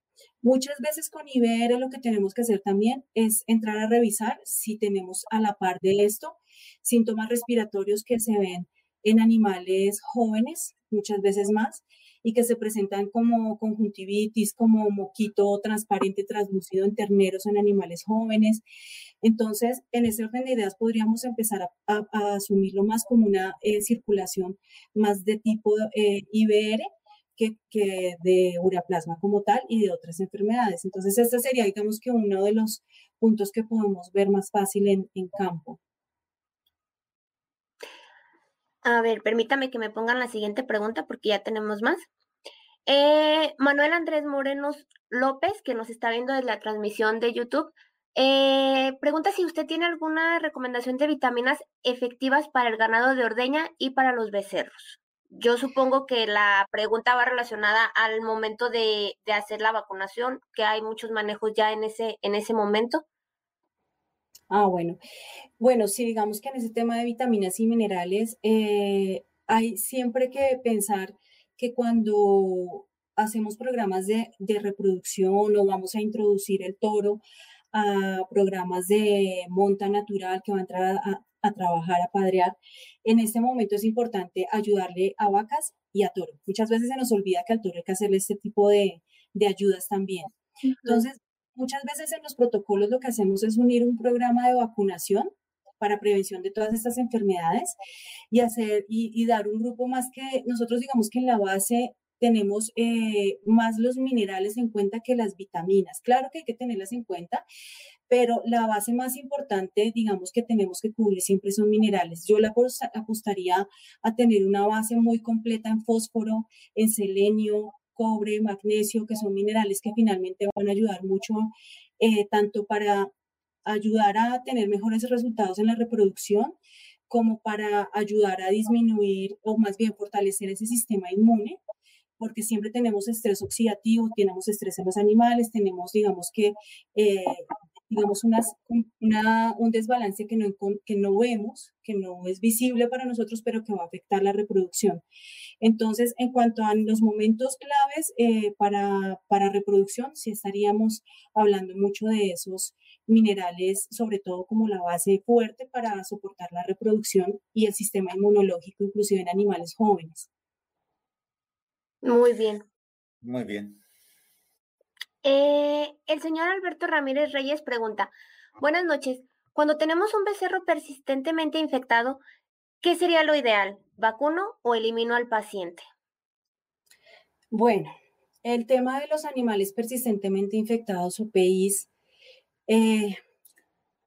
Muchas veces con IBR lo que tenemos que hacer también es entrar a revisar si tenemos a la par de esto síntomas respiratorios que se ven en animales jóvenes, muchas veces más, y que se presentan como conjuntivitis, como moquito transparente translúcido en terneros, en animales jóvenes. Entonces, en ese orden de ideas podríamos empezar a, asumirlo más como una eh, circulación más de tipo eh, IBR que, que, de ureaplasma como tal y de otras enfermedades. Entonces, este sería, digamos que uno de los puntos que podemos ver más fácil en, campo. A ver, permítame que me pongan la siguiente pregunta porque ya tenemos más. Eh, Manuel Andrés Morenos López, que nos está viendo desde la transmisión de YouTube, eh, pregunta si usted tiene alguna recomendación de vitaminas efectivas para el ganado de ordeña y para los becerros. Yo supongo que la pregunta va relacionada al momento de, hacer la vacunación, que hay muchos manejos ya en ese, en ese momento. Ah, bueno. Bueno, sí, digamos que en ese tema de vitaminas y minerales eh, hay siempre que pensar que cuando hacemos programas de, reproducción o vamos a introducir el toro a programas de monta natural que va a entrar a, trabajar, a padrear, en este momento es importante ayudarle a vacas y a toro. Muchas veces se nos olvida que al toro hay que hacerle este tipo de, ayudas también. Entonces, muchas veces en los protocolos lo que hacemos es unir un programa de vacunación para prevención de todas estas enfermedades y hacer y, dar un grupo más que nosotros digamos que en la base tenemos eh, más los minerales en cuenta que las vitaminas. Claro que hay que tenerlas en cuenta, pero la base más importante, digamos que tenemos que cubrir siempre son minerales. Yo la apostaría a tener una base muy completa en fósforo, en selenio, cobre, magnesio, que son minerales que finalmente van a ayudar mucho eh, tanto para ayudar a tener mejores resultados en la reproducción, como para ayudar a disminuir o más bien fortalecer ese sistema inmune, porque siempre tenemos estrés oxidativo, tenemos estrés en los animales, tenemos, digamos que, eh, digamos, unas, una, un desbalance que no, que no vemos, que no es visible para nosotros, pero que va a afectar la reproducción. Entonces, en cuanto a los momentos claves eh, para, para reproducción, sí estaríamos hablando mucho de esos minerales, sobre todo como la base fuerte para soportar la reproducción y el sistema inmunológico, inclusive en animales jóvenes. Muy bien. Muy bien. Eh, el señor Alberto Ramírez Reyes pregunta, buenas noches, cuando tenemos un becerro persistentemente infectado, ¿qué sería lo ideal? ¿Vacuno o elimino al paciente? Bueno, el tema de los animales persistentemente infectados o PIs eh,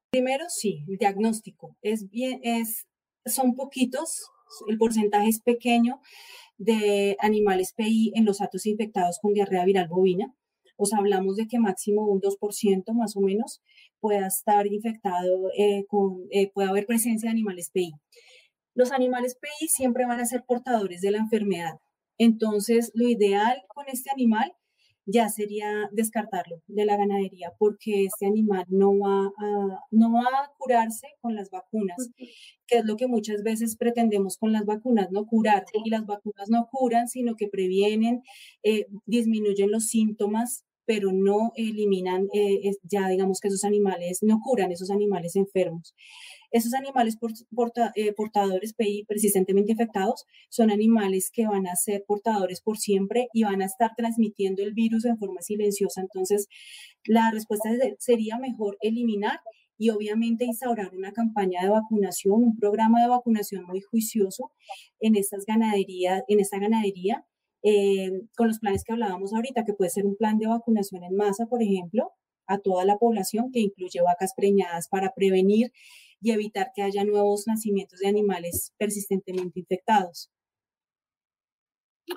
primero, sí, el diagnóstico. Es bien, es, son poquitos, el porcentaje es pequeño de animales PI en los atos infectados con diarrea viral bovina. Os hablamos de que máximo un 2% más o menos pueda estar infectado eh, con, eh, puede haber presencia de animales PI. Los animales PI siempre van a ser portadores de la enfermedad. Entonces, lo ideal con este animal ya sería descartarlo de la ganadería porque este animal no va a, no va a curarse con las vacunas, que es lo que muchas veces pretendemos con las vacunas, no curar. Y las vacunas no curan, sino que previenen, eh, disminuyen los síntomas pero no eliminan, eh, ya digamos que esos animales, no curan esos animales enfermos. Esos animales eh, portadores PI persistentemente infectados son animales que van a ser portadores por siempre y van a estar transmitiendo el virus en forma silenciosa. Entonces, la respuesta sería mejor eliminar y obviamente instaurar una campaña de vacunación, un programa de vacunación muy juicioso en estas ganaderías, en esta ganadería, eh, con los planes que hablábamos ahorita, que puede ser un plan de vacunación en masa, por ejemplo, a toda la población, que incluye vacas preñadas para prevenir y evitar que haya nuevos nacimientos de animales persistentemente infectados.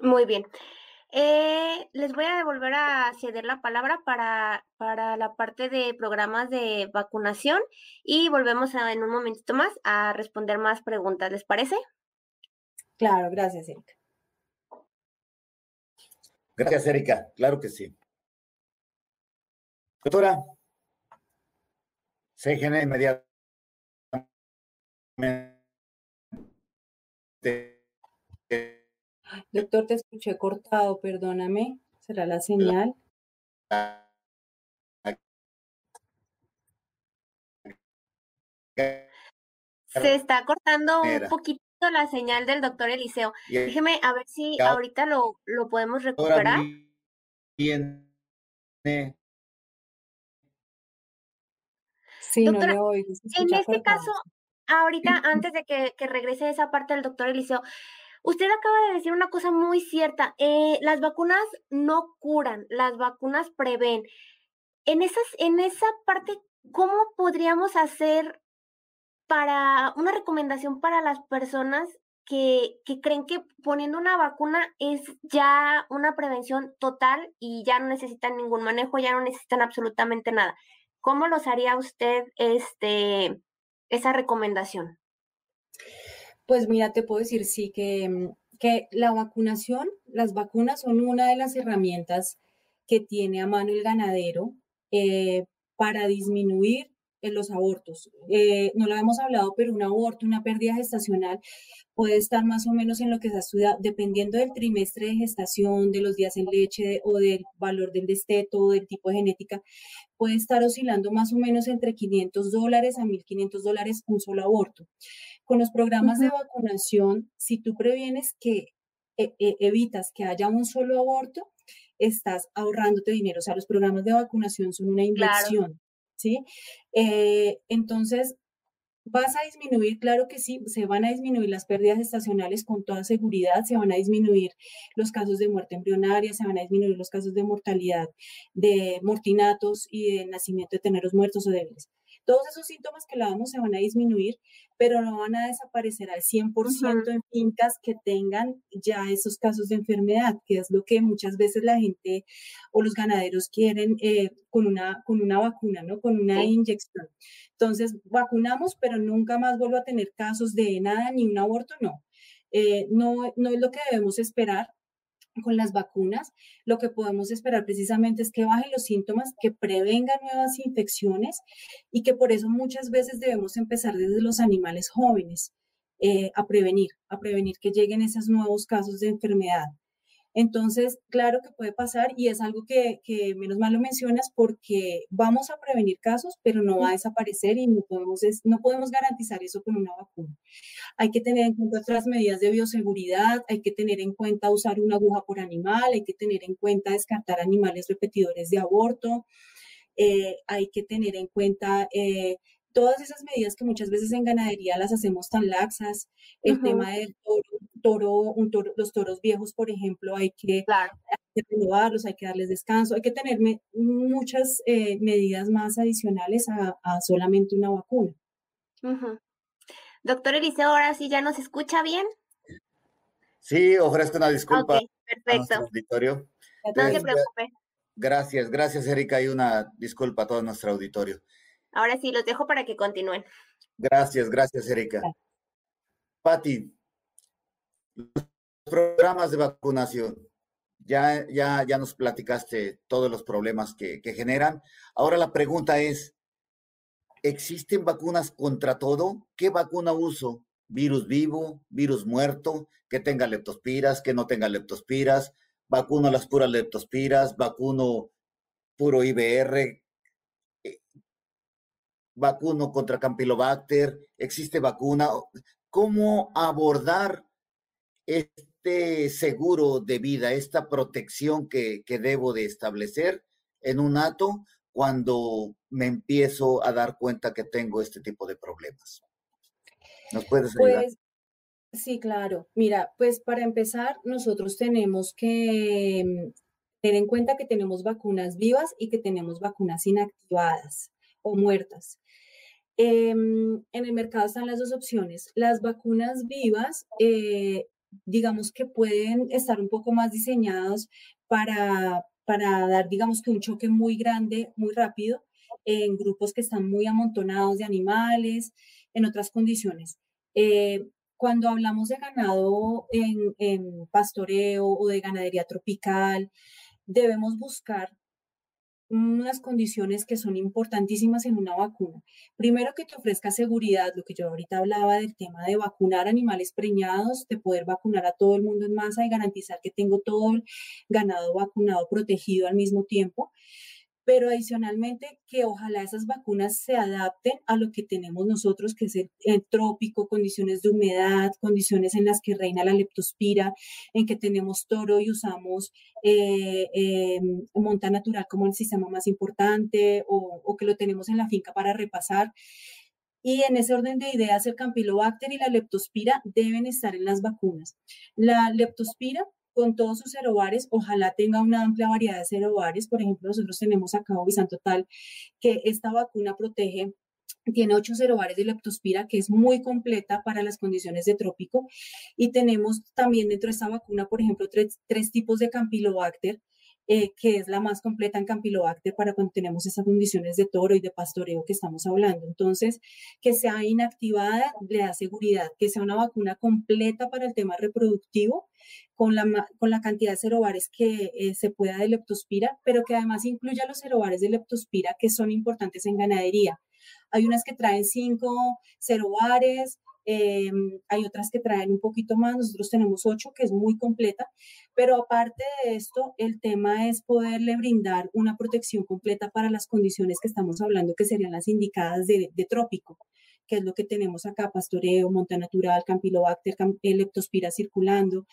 Muy bien. Eh, les voy a devolver a ceder la palabra para, para la parte de programas de vacunación y volvemos en un momentito más a responder más preguntas. ¿Les parece? Claro, gracias, Erika. Gracias, Erika. Claro que sí. Doctora, se genera inmediatamente Doctor, te escuché cortado, perdóname. ¿Será la señal? Se está cortando un poquito la señal del doctor Eliseo. Déjeme a ver si ahorita lo, lo podemos recuperar. Sí, no le oigo. En este caso, ahorita, antes de que, que, regrese esa parte del doctor Eliseo, usted acaba de decir una cosa muy cierta. Eh, las vacunas no curan, las vacunas prevén. En, esas, en esa parte, ¿cómo podríamos hacer para una recomendación para las personas que, que, creen que poniendo una vacuna es ya una prevención total y ya no necesitan ningún manejo, ya no necesitan absolutamente nada. ¿Cómo los haría usted este, esa recomendación? Pues mira, te puedo decir sí que, mm, que la vacunación, las vacunas son una de las herramientas que tiene a mano el ganadero eh, para disminuir en los abortos. Eh, no lo hemos hablado, pero un aborto, una pérdida gestacional puede estar más o menos en lo que se ha estudiado, dependiendo del trimestre de gestación, de los días en leche o del valor del desteto o del tipo de genética, puede estar oscilando más o menos entre 500 dólares a 1.500 dólares un solo aborto. Con los programas de vacunación, si tú previenes que eh, eh, evitas que haya un solo aborto, estás ahorrándote dinero. O sea, los programas de vacunación son una inversión. ¿Sí? Eh, entonces, ¿vas a disminuir? Claro que sí, se van a disminuir las pérdidas estacionales con toda seguridad, se van a disminuir los casos de muerte embrionaria, se van a disminuir los casos de mortalidad, de mortinatos y de nacimiento de teneros muertos o débiles. Todos esos síntomas que damos se van a disminuir, pero no van a desaparecer al 100% en fincas que tengan ya esos casos de enfermedad, que es lo que muchas veces la gente o los ganaderos quieren eh, con, una, con una vacuna, ¿no? Con una inyección. Entonces, vacunamos, pero nunca más vuelvo a tener casos de nada, ni un aborto, no. Eh, no, no es lo que debemos esperar con las vacunas, lo que podemos esperar precisamente es que bajen los síntomas, que prevengan nuevas infecciones y que por eso muchas veces debemos empezar desde los animales jóvenes eh, a prevenir, a prevenir que lleguen esos nuevos casos de enfermedad. Entonces, claro que puede pasar y es algo que, menos mal lo mencionas porque vamos a prevenir casos, pero no va a desaparecer y no podemos, no podemos garantizar eso con una vacuna. Hay que tener en cuenta otras medidas de bioseguridad, hay que tener en cuenta usar una aguja por animal, hay que tener en cuenta descartar animales repetidores de aborto, eh, hay que tener en cuenta... Eh, todas esas medidas que muchas veces en ganadería las hacemos tan laxas, el tema del toro, los toros viejos, por ejemplo, hay que, renovarlos, hay que darles descanso, hay que tener muchas eh, medidas más adicionales a, solamente una vacuna. Doctor Eliseo, ahora sí ya nos escucha bien. Sí, ofrezco una disculpa. perfecto. No se preocupe. Gracias, gracias Erika y una disculpa a todo nuestro auditorio. Ahora sí, los dejo para que continúen. Gracias, gracias Erika. Patti, los programas de vacunación, ya, ya, ya nos platicaste todos los problemas que, que generan. Ahora la pregunta es, ¿existen vacunas contra todo? ¿Qué vacuna uso? ¿Virus vivo? ¿Virus muerto? ¿Que tenga leptospiras? ¿Que no tenga leptospiras? ¿Vacuno las puras leptospiras? ¿Vacuno puro IBR? Eh, ¿Vacuno contra Campylobacter? ¿Existe vacuna? ¿Cómo abordar este seguro de vida, esta protección que, que debo de establecer en un ato cuando me empiezo a dar cuenta que tengo este tipo de problemas. ¿Nos puedes ayudar? Pues, sí, claro. Mira, pues para empezar, nosotros tenemos que mm, tener en cuenta que tenemos vacunas vivas y que tenemos vacunas inactivadas o muertas. Em, en el mercado están las dos opciones. Las vacunas vivas, eh, digamos que pueden estar un poco más diseñadas para, para dar, digamos que un choque muy grande, muy rápido, en grupos que están muy amontonados de animales, en otras condiciones. Eh, cuando hablamos de ganado en pastoreo o de ganadería tropical, debemos buscar unas condiciones que son importantísimas en una vacuna. Primero que te ofrezca seguridad, lo que yo ahorita hablaba del tema de vacunar animales preñados, de poder vacunar a todo el mundo en masa y garantizar que tengo todo el ganado vacunado protegido al mismo tiempo pero adicionalmente que ojalá esas vacunas se adapten a lo que tenemos nosotros, que es el, trópico, condiciones de humedad, condiciones en las que reina la leptospira, en que tenemos toro y usamos eh, eh, monta natural como el sistema más importante o, o que lo tenemos en la finca para repasar. Y en ese orden de ideas, el campylobacter y la leptospira deben estar en las vacunas. La leptospira con todos sus cerobares, ojalá tenga una amplia variedad de cerobares. Por ejemplo, nosotros tenemos acá Total, que esta vacuna protege tiene ocho cerobares de leptospira, que es muy completa para las condiciones de trópico. Y tenemos también dentro de esta vacuna, por ejemplo, tres, tres tipos de Campylobacter, eh, que es la más completa en Campylobacter para cuando tenemos esas condiciones de toro y de pastoreo que estamos hablando. Entonces, que sea inactivada le da seguridad, que sea una vacuna completa para el tema reproductivo, con la, con la cantidad de cerobares que eh, se pueda de leptospira, pero que además incluya los cerobares de leptospira que son importantes en ganadería. Hay unas que traen cinco cerobares, eh, hay otras que traen un poquito más, nosotros tenemos ocho, que es muy completa, pero aparte de esto, el tema es poderle brindar una protección completa para las condiciones que estamos hablando, que serían las indicadas de, trópico, que es lo que tenemos acá, pastoreo, monta natural, campylobacter, leptospira circulando.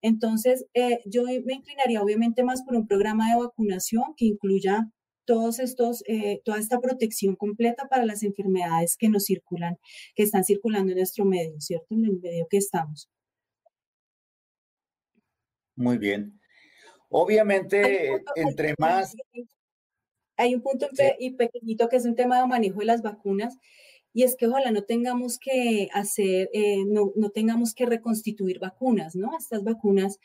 Entonces, eh, yo me inclinaría obviamente más por un programa de vacunación que incluya todos estos, eh, toda esta protección completa para las enfermedades que nos circulan, que están circulando en nuestro medio, ¿cierto? En el medio que estamos. Muy bien. Obviamente, entre más... Hay un punto y pequeñito que es un tema de manejo de las vacunas y es que ojalá no tengamos que hacer, eh, no, no, tengamos que reconstituir vacunas, ¿no? Estas vacunas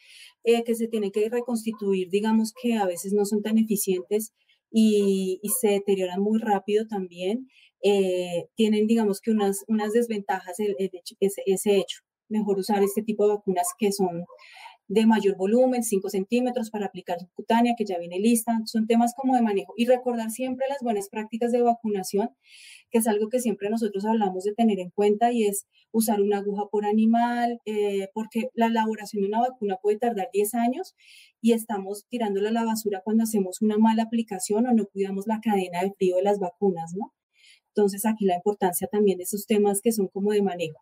eh, que se tienen que reconstituir, digamos que a veces no son tan eficientes y, se deterioran muy rápido también, eh, tienen, digamos que unas, unas desventajas ese, ese hecho. Mejor usar este tipo de vacunas que son de mayor volumen, 5 centímetros para aplicar subcutánea, que ya viene lista. Son temas como de manejo. Y recordar siempre las buenas prácticas de vacunación, que es algo que siempre nosotros hablamos de tener en cuenta y es usar una aguja por animal, eh, porque la elaboración de una vacuna puede tardar 10 años y estamos tirándola a la basura cuando hacemos una mala aplicación o no cuidamos la cadena de frío de las vacunas, ¿no? Entonces aquí la importancia también de esos temas que son como de manejo.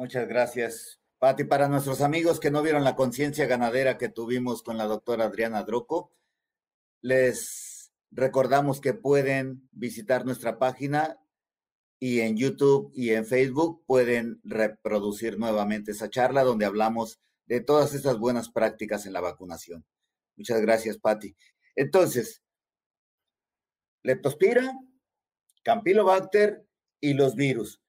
Muchas gracias, Pati. Para nuestros amigos que no vieron la conciencia ganadera que tuvimos con la doctora Adriana Droco, les recordamos que pueden visitar nuestra página y en YouTube y en Facebook pueden reproducir nuevamente esa charla donde hablamos de todas estas buenas prácticas en la vacunación. Muchas gracias, Patti. Entonces, leptospira, campylobacter y los virus.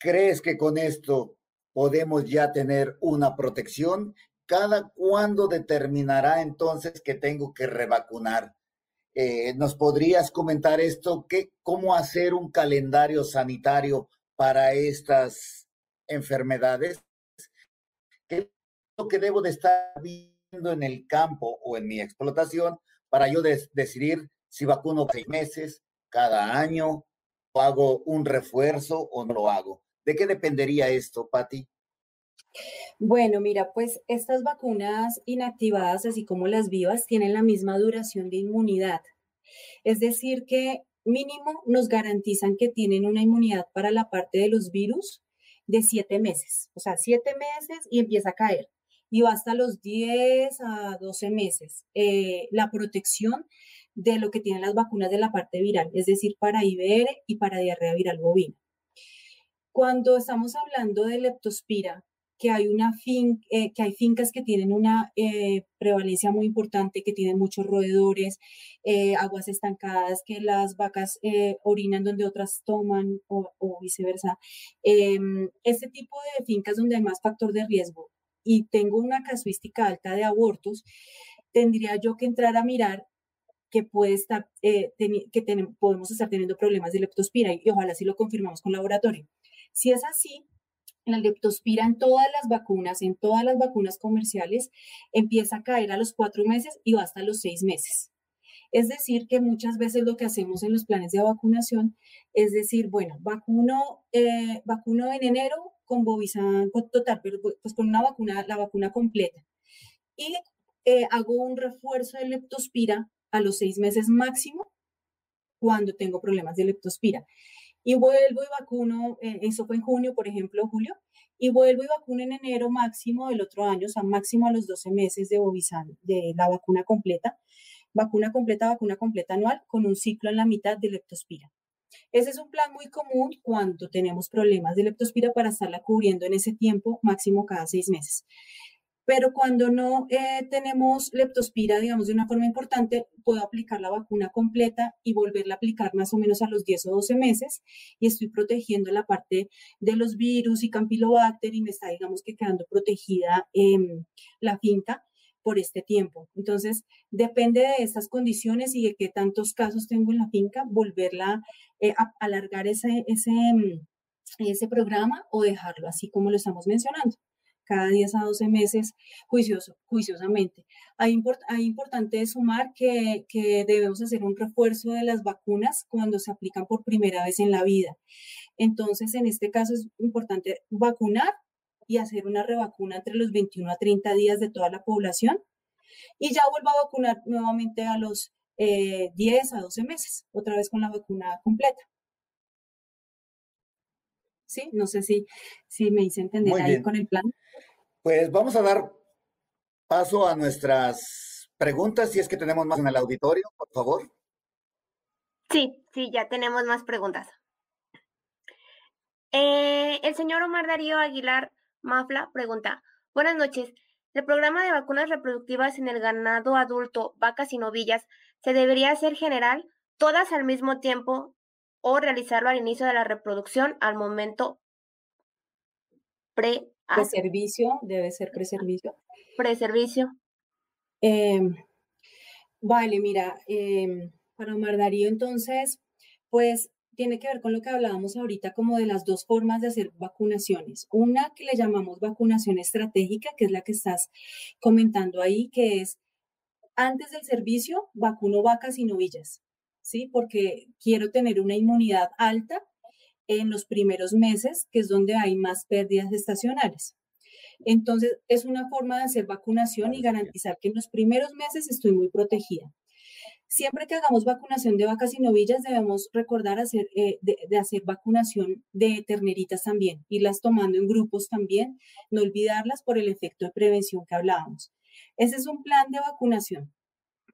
¿Crees que con esto podemos ya tener una protección. ¿cada cuándo determinará entonces que tengo que revacunar? Eh, ¿Nos podrías comentar esto? ¿Qué, ¿Cómo hacer un calendario sanitario para estas enfermedades? ¿Qué es lo que debo de estar viendo en el campo o en mi explotación para yo decidir si vacuno seis meses, cada año, o hago un refuerzo o no lo hago? ¿De qué dependería esto, Patti? Bueno, mira, pues estas vacunas inactivadas, así como las vivas, tienen la misma duración de inmunidad. Es decir, que mínimo nos garantizan que tienen una inmunidad para la parte de los virus de siete meses, o sea, siete meses y empieza a caer. Y va hasta los 10 a 12 meses eh, la protección de lo que tienen las vacunas de la parte viral, es decir, para IBR y para diarrea viral bovina. Cuando estamos hablando de leptospira, que hay, una fin, eh, que hay fincas que tienen una eh, prevalencia muy importante, que tienen muchos roedores, eh, aguas estancadas, que las vacas orinan donde otras toman o, o viceversa. Em, este tipo de fincas donde hay más factor de riesgo y tengo una casuística alta de abortos, tendría yo que entrar a mirar que puede estar, que tenemos, podemos estar teniendo problemas de leptospira y, y ojalá si lo confirmamos con laboratorio. Si es así, la leptospira en todas las vacunas, en todas las vacunas comerciales, empieza a caer a los cuatro meses y va hasta los seis meses. Es decir, que muchas veces lo que hacemos en los planes de vacunación es decir, bueno, vacuno, eh, vacuno en enero con Bovizan total, pero pues con una vacuna, la vacuna completa. Y eh, hago un refuerzo de leptospira a los seis meses máximo cuando tengo problemas de leptospira y vuelvo y vacuno, eh, eso fue en junio, por ejemplo, julio, y vuelvo y vacuno en enero máximo del otro año, o sea, máximo a los 12 meses de Bovizan, de la vacuna completa, vacuna completa, vacuna completa anual, con un ciclo en la mitad de leptospira. Ese es un plan muy común cuando tenemos problemas de leptospira para estarla cubriendo en ese tiempo, máximo cada seis meses. Pero cuando no eh, tenemos leptospira, digamos, de una forma importante, puedo aplicar la vacuna completa y volverla a aplicar más o menos a los 10 o 12 meses y estoy protegiendo la parte de los virus y campylobacter y me está, digamos, que quedando protegida em, la finca por este tiempo. Entonces, depende de estas condiciones y de qué tantos casos tengo en la finca, volverla eh, a alargar ese, ese, em, ese programa o dejarlo así como lo estamos mencionando cada 10 a 12 meses juicioso, juiciosamente. Hay, hay importante sumar que, que, debemos hacer un refuerzo de las vacunas cuando se aplican por primera vez en la vida. Entonces, en este caso es importante vacunar y hacer una revacuna entre los 21 a 30 días de toda la población y ya vuelvo a vacunar nuevamente a los 10 eh, a 12 meses, otra vez con la vacuna completa. ¿sí? No sé si, si me hice entender ahí con el plan. Pues vamos a dar paso a nuestras preguntas, si es que tenemos más en el auditorio, por favor. Sí, sí, ya tenemos más preguntas. Eh, el señor Omar Darío Aguilar Mafla pregunta, buenas noches. ¿El programa de vacunas reproductivas en el ganado adulto, vacas y novillas, se debería hacer general, todas al mismo tiempo, o realizarlo al inicio de la reproducción al momento pre Preservicio, debe ser preservicio. Preservicio. Em, vale, mira, eh, para Omar Darío, entonces, pues tiene que ver con lo que hablábamos ahorita, como de las dos formas de hacer vacunaciones. Una que le llamamos vacunación estratégica, que es la que estás comentando ahí, que es antes del servicio, vacuno vacas y novillas. ¿sí? Porque quiero tener una inmunidad alta en los primeros meses, que es donde hay más pérdidas estacionales. Entonces, es una forma de hacer vacunación y garantizar que en los primeros meses estoy muy protegida. Siempre que hagamos vacunación de vacas y novillas, debemos recordar hacer, eh, de, de, hacer vacunación de terneritas también, irlas tomando en grupos también, no olvidarlas por el efecto de prevención que hablábamos. Ese es un plan de vacunación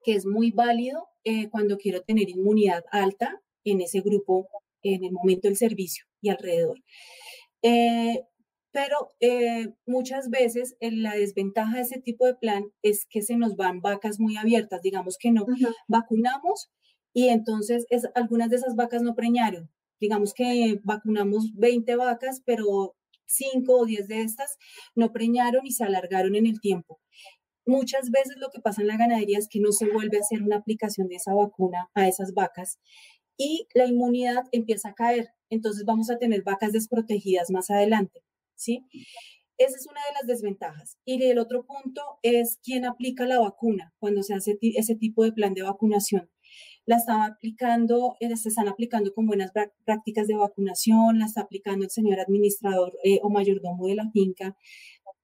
que es muy válido eh, cuando quiero tener inmunidad alta en ese grupo en el momento del servicio y alrededor. Eh, pero eh, muchas veces la desventaja de ese tipo de plan es que se nos van vacas muy abiertas, digamos que no vacunamos y entonces es, algunas de esas vacas no preñaron. Digamos que vacunamos 20 vacas, pero cinco o diez de estas no preñaron y se alargaron en el tiempo. Muchas veces lo que pasa en la ganadería es que no se vuelve a hacer una aplicación de esa vacuna a esas vacas y la inmunidad empieza a caer. Entonces vamos a tener vacas desprotegidas más adelante, ¿sí? Esa es una de las desventajas. Y el otro punto es quién aplica la vacuna cuando se hace ese tipo de plan de vacunación. La están aplicando, eh, se están aplicando con buenas prácticas de vacunación, la está aplicando el señor administrador eh, o mayordomo de la finca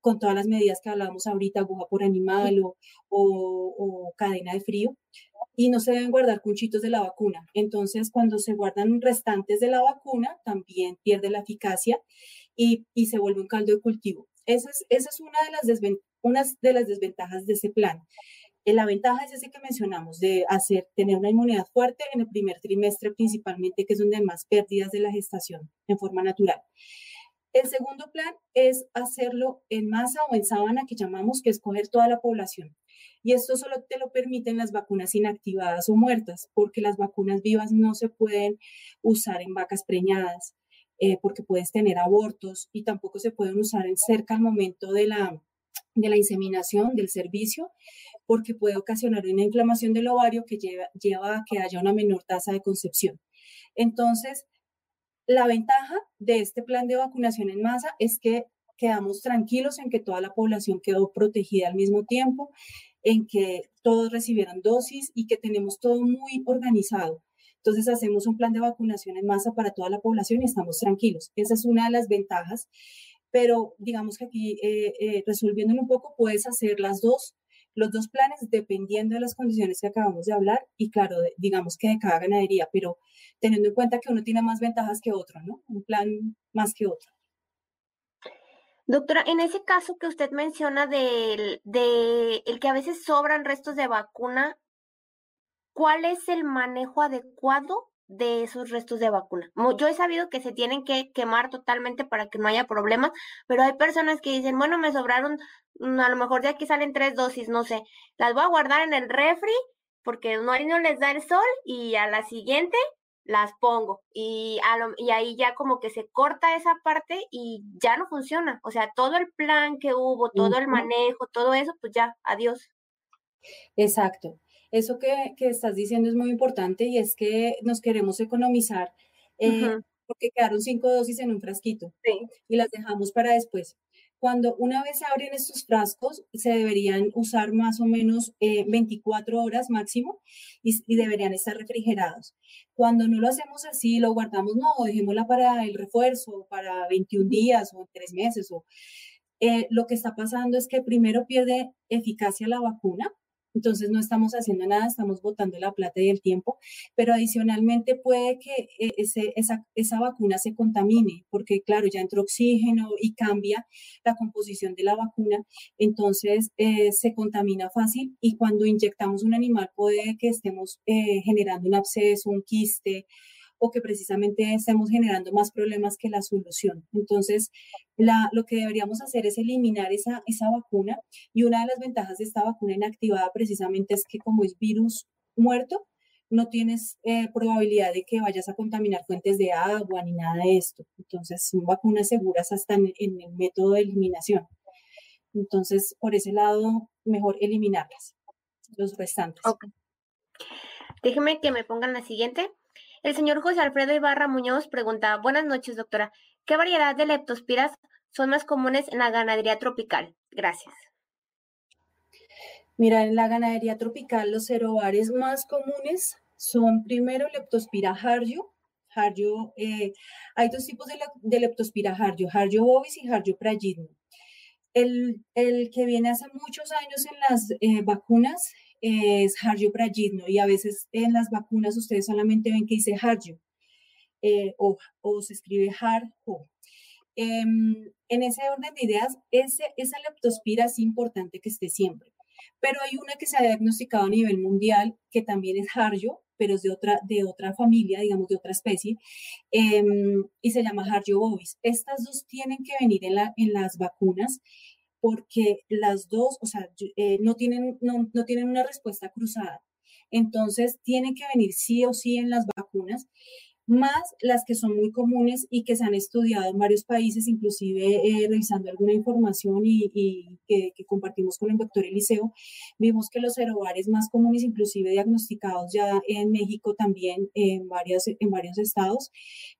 con todas las medidas que hablábamos ahorita, aguja por animal o, o, cadena de frío, y no se deben guardar cunchitos de la vacuna. Entonces, cuando se guardan restantes de la vacuna, también pierde la eficacia y, y se vuelve un caldo de cultivo. Esa es, esa es una, de las una de las desventajas de ese plan. Eh, la ventaja es ese que mencionamos, de hacer, tener una inmunidad fuerte en el primer trimestre principalmente, que es donde hay más pérdidas de la gestación en forma natural. El segundo plan es hacerlo en masa o en sábana, que llamamos que escoger toda la población. Y esto solo te lo permiten las vacunas inactivadas o muertas, porque las vacunas vivas no se pueden usar en vacas preñadas, eh, porque puedes tener abortos y tampoco se pueden usar en cerca al momento de la, de la inseminación, del servicio, porque puede ocasionar una inflamación del ovario que lleva, lleva a que haya una menor tasa de concepción. Entonces, la ventaja de este plan de vacunación en masa es que quedamos tranquilos en que toda la población quedó protegida al mismo tiempo, en que todos recibieron dosis y que tenemos todo muy organizado. Entonces hacemos un plan de vacunación en masa para toda la población y estamos tranquilos. Esa es una de las ventajas, pero digamos que aquí eh, eh, resolviéndolo un poco, puedes hacer las dos los dos planes dependiendo de las condiciones que acabamos de hablar y claro, digamos que de cada ganadería, pero teniendo en cuenta que uno tiene más ventajas que otro, ¿no? Un plan más que otro. Doctora, en ese caso que usted menciona del de que a veces sobran restos de vacuna, ¿cuál es el manejo adecuado de esos restos de vacuna. Yo he sabido que se tienen que quemar totalmente para que no haya problemas, pero hay personas que dicen, bueno, me sobraron, mm, a lo mejor de aquí salen tres dosis, no sé, las voy a guardar en el refri porque no, no les da el sol y a la siguiente las pongo y, a y ahí ya como que se corta esa parte y ya no funciona. O sea, todo el plan que hubo, todo el manejo, todo eso, pues ya, adiós. Exacto. Eso que, estás diciendo es muy importante y es que nos queremos economizar eh, porque quedaron cinco dosis en un frasquito y las dejamos para después. Cuando una vez se abren estos frascos, se deberían usar más o menos 24 eh, horas máximo y, deberían estar refrigerados. Cuando no lo hacemos así, lo guardamos, no, dejémosla para el refuerzo, para 21 días o 3 meses. O, eh, lo que está pasando es que primero pierde eficacia la vacuna entonces no estamos haciendo nada, estamos botando la plata y el tiempo, pero adicionalmente puede que eh, ese, esa, esa vacuna se contamine, porque claro, ya entró oxígeno y cambia la composición de la vacuna, entonces eh, se contamina fácil y cuando inyectamos un animal puede que estemos eh, generando un absceso, un quiste, que precisamente estemos generando más problemas que la solución. Entonces, la, lo que deberíamos hacer es eliminar esa, esa vacuna y una de las ventajas de esta vacuna inactivada precisamente es que como es virus muerto, no tienes eh, probabilidad de que vayas a contaminar fuentes de agua ni nada de esto. Entonces, son vacunas seguras hasta en, el método de eliminación. Entonces, por ese lado, mejor eliminarlas, los restantes. Déjeme que me pongan la siguiente. El señor José Alfredo Ibarra Muñoz pregunta, buenas noches, doctora. ¿Qué variedad de leptospiras son más comunes en la ganadería tropical? Gracias. Mira, en la ganadería tropical los cerobares más comunes son primero leptospira harjo. Harjo eh, hay dos tipos de, leptospira harjo, harjo bovis y harjo pragidno. El, el, que viene hace muchos años en las eh, vacunas es Harjo Prajidno y a veces en las vacunas ustedes solamente ven que dice Harjo eh, o, se escribe Harjo. Em, en ese orden de ideas, esa leptospira es importante que esté siempre. Pero hay una que se ha diagnosticado a nivel mundial que también es Harjo, pero es de otra, de otra familia, digamos, de otra especie, em, y se llama Harjo bovis. Estas dos tienen que venir en, la, en las vacunas porque las dos, o sea, eh, no, tienen, no, no tienen una respuesta cruzada. Entonces, tienen que venir sí o sí en las vacunas. Más las que son muy comunes y que se han estudiado en varios países, inclusive eh, revisando alguna información y, que, compartimos con el doctor Eliseo, vimos que los aerobares más comunes, inclusive diagnosticados ya en México también en, varias, en varios estados,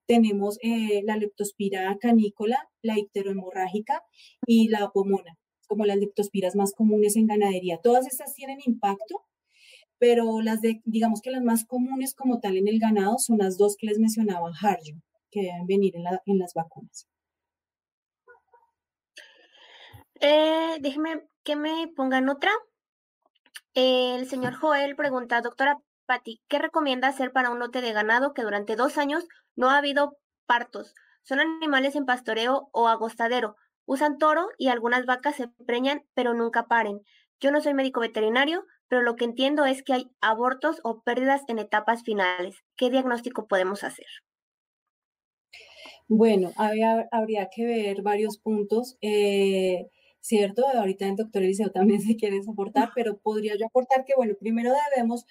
tenemos eh, la leptospira canícola, la icterohemorrágica y la pomona como las leptospiras más comunes en ganadería. Todas estas tienen impacto pero las de, digamos que las más comunes como tal en el ganado son las dos que les mencionaba Harjo, que deben venir en, las vacunas. Eh, déjeme que me pongan otra. El señor Joel pregunta, doctora Patti, ¿qué recomienda hacer para un lote de ganado que durante dos años no ha habido partos? Son animales en pastoreo o agostadero. Usan toro y algunas vacas se preñan, pero nunca paren. Yo no soy médico veterinario, pero lo que entiendo es que hay abortos o pérdidas en etapas finales. ¿Qué diagnóstico podemos hacer? Bueno, habría, que ver varios puntos. Eh, ¿Cierto? Ahorita el doctor Eliseo también se quiere soportar, pero podría yo aportar que, bueno, primero debemos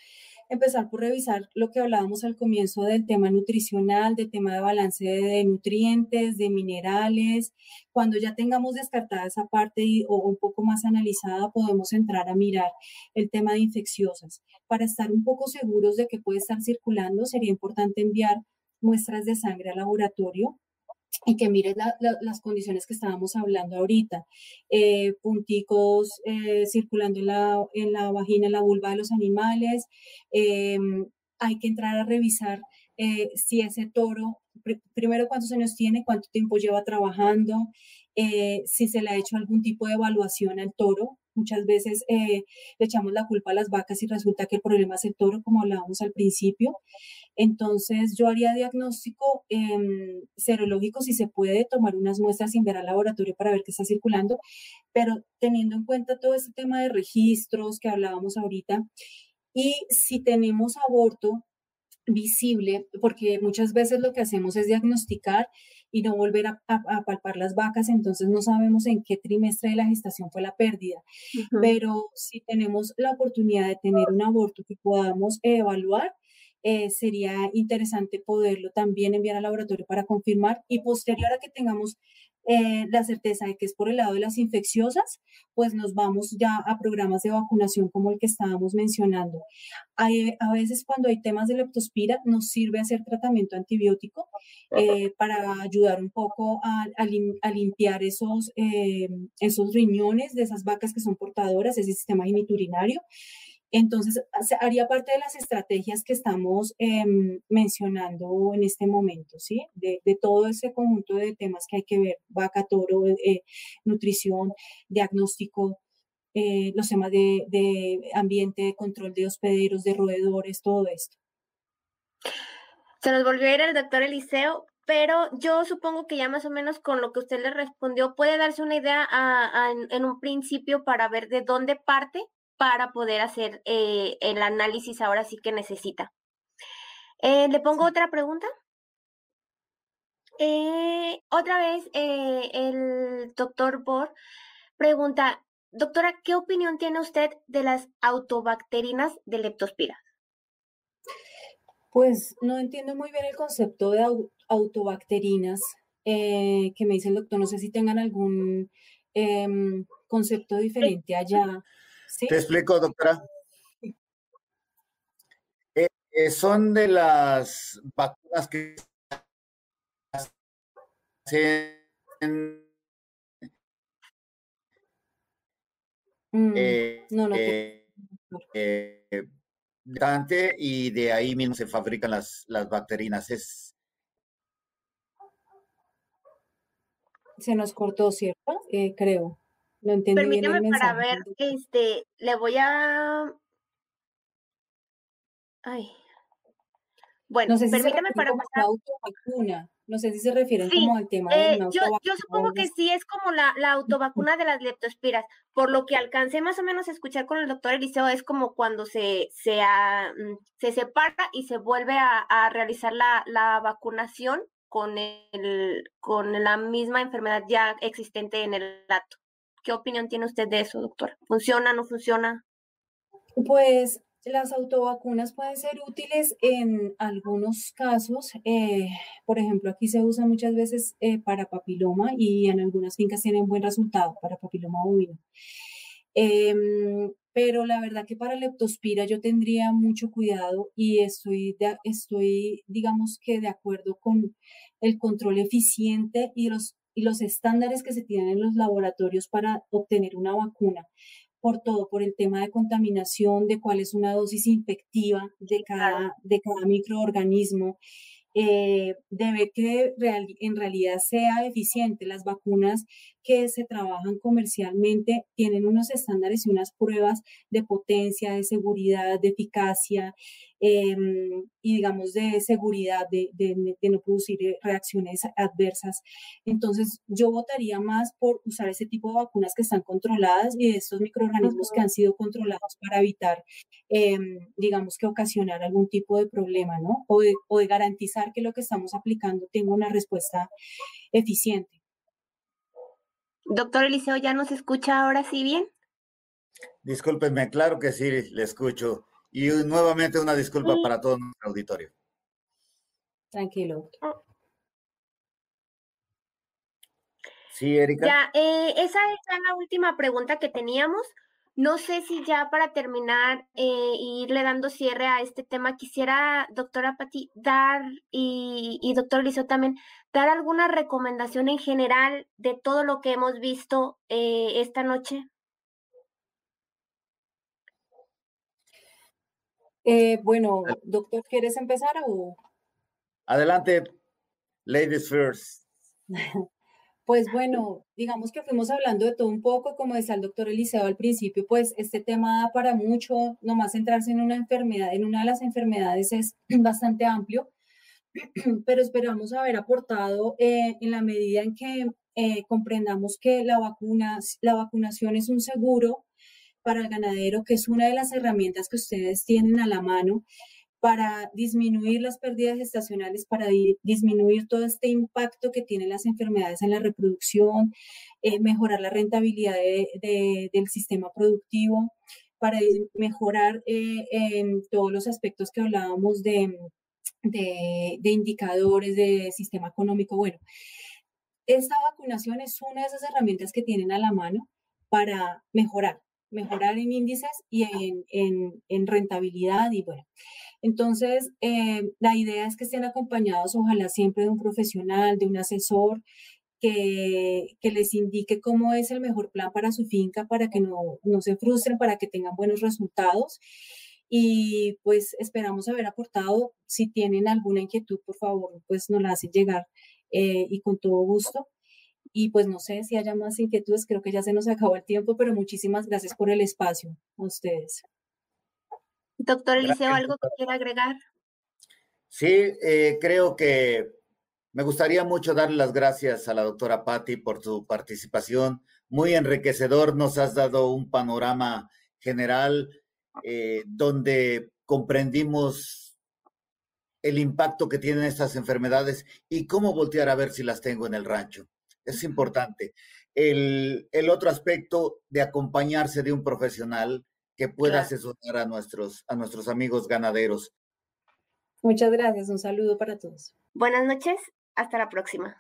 empezar por revisar lo que hablábamos al comienzo del tema nutricional, del tema de balance de nutrientes, de minerales. Cuando ya tengamos descartada esa parte o un poco más analizada, podemos entrar a mirar el tema de infecciosas. Para estar un poco seguros de que puede estar circulando, sería importante enviar muestras de sangre al laboratorio y que mires las condiciones que estábamos hablando ahorita. Eh, punticos eh, circulando en la, en la vagina, en la vulva de los animales. Em, hay que entrar a revisar eh, si ese toro, primero cuántos años tiene, cuánto tiempo lleva trabajando, si se le ha hecho algún tipo de evaluación al toro. Muchas veces le echamos la culpa a las vacas y resulta que el problema es el toro, como hablábamos al principio. Entonces, yo haría diagnóstico em, serológico si se puede tomar unas muestras sin ver al laboratorio para ver qué está circulando, pero teniendo en cuenta todo ese tema de registros que hablábamos ahorita. Y si tenemos aborto visible, porque muchas veces lo que hacemos es diagnosticar y no volver a, palpar las vacas, entonces no sabemos en qué trimestre de la gestación fue la pérdida. Pero si tenemos la oportunidad de tener un aborto que podamos evaluar, eh, sería interesante poderlo también enviar al laboratorio para confirmar y posterior a que tengamos eh, la certeza de que es por el lado de las infecciosas, pues nos vamos ya a programas de vacunación como el que estábamos mencionando. Hay, a veces cuando hay temas de leptospira nos sirve hacer tratamiento antibiótico eh, para ayudar un poco a, a, limpiar esos, esos riñones de esas vacas que son portadoras, ese sistema geniturinario. Entonces, haría parte de las estrategias que estamos em, mencionando en este momento, ¿sí? De, todo ese conjunto de temas que hay que ver, vaca, toro, eh, nutrición, diagnóstico, eh, los temas de, de ambiente, control de hospederos, de roedores, todo esto. Se nos volvió a ir el doctor Eliseo, pero yo supongo que ya más o menos con lo que usted le respondió puede darse una idea en un principio para ver de dónde parte para poder hacer eh, el análisis ahora sí que necesita. Eh, ¿Le pongo otra pregunta? Eh, otra vez, el doctor Bor pregunta, doctora, ¿qué opinión tiene usted de las autobacterinas de leptospira? Pues no entiendo muy bien el concepto de autobacterinas que me dice el doctor. No sé si tengan algún em, concepto diferente allá. Te explico, doctora. Eh, eh, son de las vacunas que hacen mm, eh, no, no. y de ahí mismo se fabrican las, las bacterinas. Es, se nos cortó, ¿cierto? creo. Permíteme para ver, este, le voy a... Ay. Bueno, permítame para pasar. No sé si se refieren como al tema de eh, yo, yo, supongo que sí es como la, la autovacuna de las leptospiras. Por lo que alcancé más o menos a escuchar con el doctor Eliseo, es como cuando se, se, mm, se separa y se vuelve a, a realizar la, la, vacunación con, el, con la misma enfermedad ya existente en el dato. ¿Qué opinión tiene usted de eso, doctor? ¿Funciona, no funciona? Pues las autovacunas pueden ser útiles en algunos casos. Eh, por ejemplo, aquí se usa muchas veces eh, para papiloma y en algunas fincas tienen buen resultado para papiloma bovino. Em, pero la verdad que para leptospira yo tendría mucho cuidado y estoy, estoy, digamos que de acuerdo con el control eficiente y los, y los estándares que se tienen en los laboratorios para obtener una vacuna por todo, por el tema de contaminación, de cuál es una dosis infectiva de cada, de cada microorganismo, eh, debe que en realidad sea eficiente. Las vacunas que se trabajan comercialmente tienen unos estándares y unas pruebas de potencia, de seguridad, de eficacia em, y digamos de seguridad, de, no producir eh, reacciones adversas. Entonces yo votaría más por usar ese tipo de vacunas que están controladas y de estos microorganismos que han sido controlados para evitar, em, digamos que ocasionar algún tipo de problema, ¿no? O de, o de garantizar que lo que estamos aplicando tenga una respuesta eficiente. Doctor Eliseo, ¿ya nos escucha ahora sí bien? Discúlpenme, claro que sí, le escucho. Y nuevamente una disculpa para todo nuestro auditorio. Tranquilo. Sí, Erika. Ya, eh, esa es la última pregunta que teníamos. No sé si ya para terminar e irle dando cierre a este tema, quisiera, doctora Pati, dar y, y doctor Eliseo también, dar alguna recomendación en general de todo lo que hemos visto eh, esta noche. Eh, bueno, doctor, ¿quieres empezar o? Adelante, ladies first. Pues bueno, digamos que fuimos hablando de todo un poco, como decía el doctor Eliseo al principio, pues este tema da para mucho, nomás centrarse en una enfermedad, en una de las enfermedades es bastante amplio, pero esperamos haber aportado eh, en la medida en que eh, comprendamos que la, vacuna, la vacunación es un seguro para el ganadero, que es una de las herramientas que ustedes tienen a la mano para disminuir las pérdidas estacionales, para disminuir todo este impacto que tienen las enfermedades en la reproducción, eh, mejorar la rentabilidad del sistema productivo, para mejorar eh, en todos los aspectos que hablábamos de, indicadores de sistema económico. Bueno, esta vacunación es una de esas herramientas que tienen a la mano para mejorar, mejorar en índices y en, en rentabilidad y bueno. Entonces, eh, la idea es que estén acompañados, ojalá siempre de un profesional, de un asesor, que, que, les indique cómo es el mejor plan para su finca, para que no, no se frustren, para que tengan buenos resultados. Y pues esperamos haber aportado. Si tienen alguna inquietud, por favor, pues nos la hacen llegar eh, y con todo gusto. Y pues no sé si haya más inquietudes, creo que ya se nos acabó el tiempo, pero muchísimas gracias por el espacio a ustedes. Doctor Eliseo, ¿algo que quiera agregar? Sí, eh, creo que me gustaría mucho darle las gracias a la doctora Patti por su participación. Muy enriquecedor, nos has dado un panorama general eh, donde comprendimos el impacto que tienen estas enfermedades y cómo voltear a ver si las tengo en el rancho. Es importante. El, el otro aspecto de acompañarse de un profesional que pueda asesorar a nuestros, a nuestros amigos ganaderos. Muchas gracias, un saludo para todos. Buenas noches, hasta la próxima.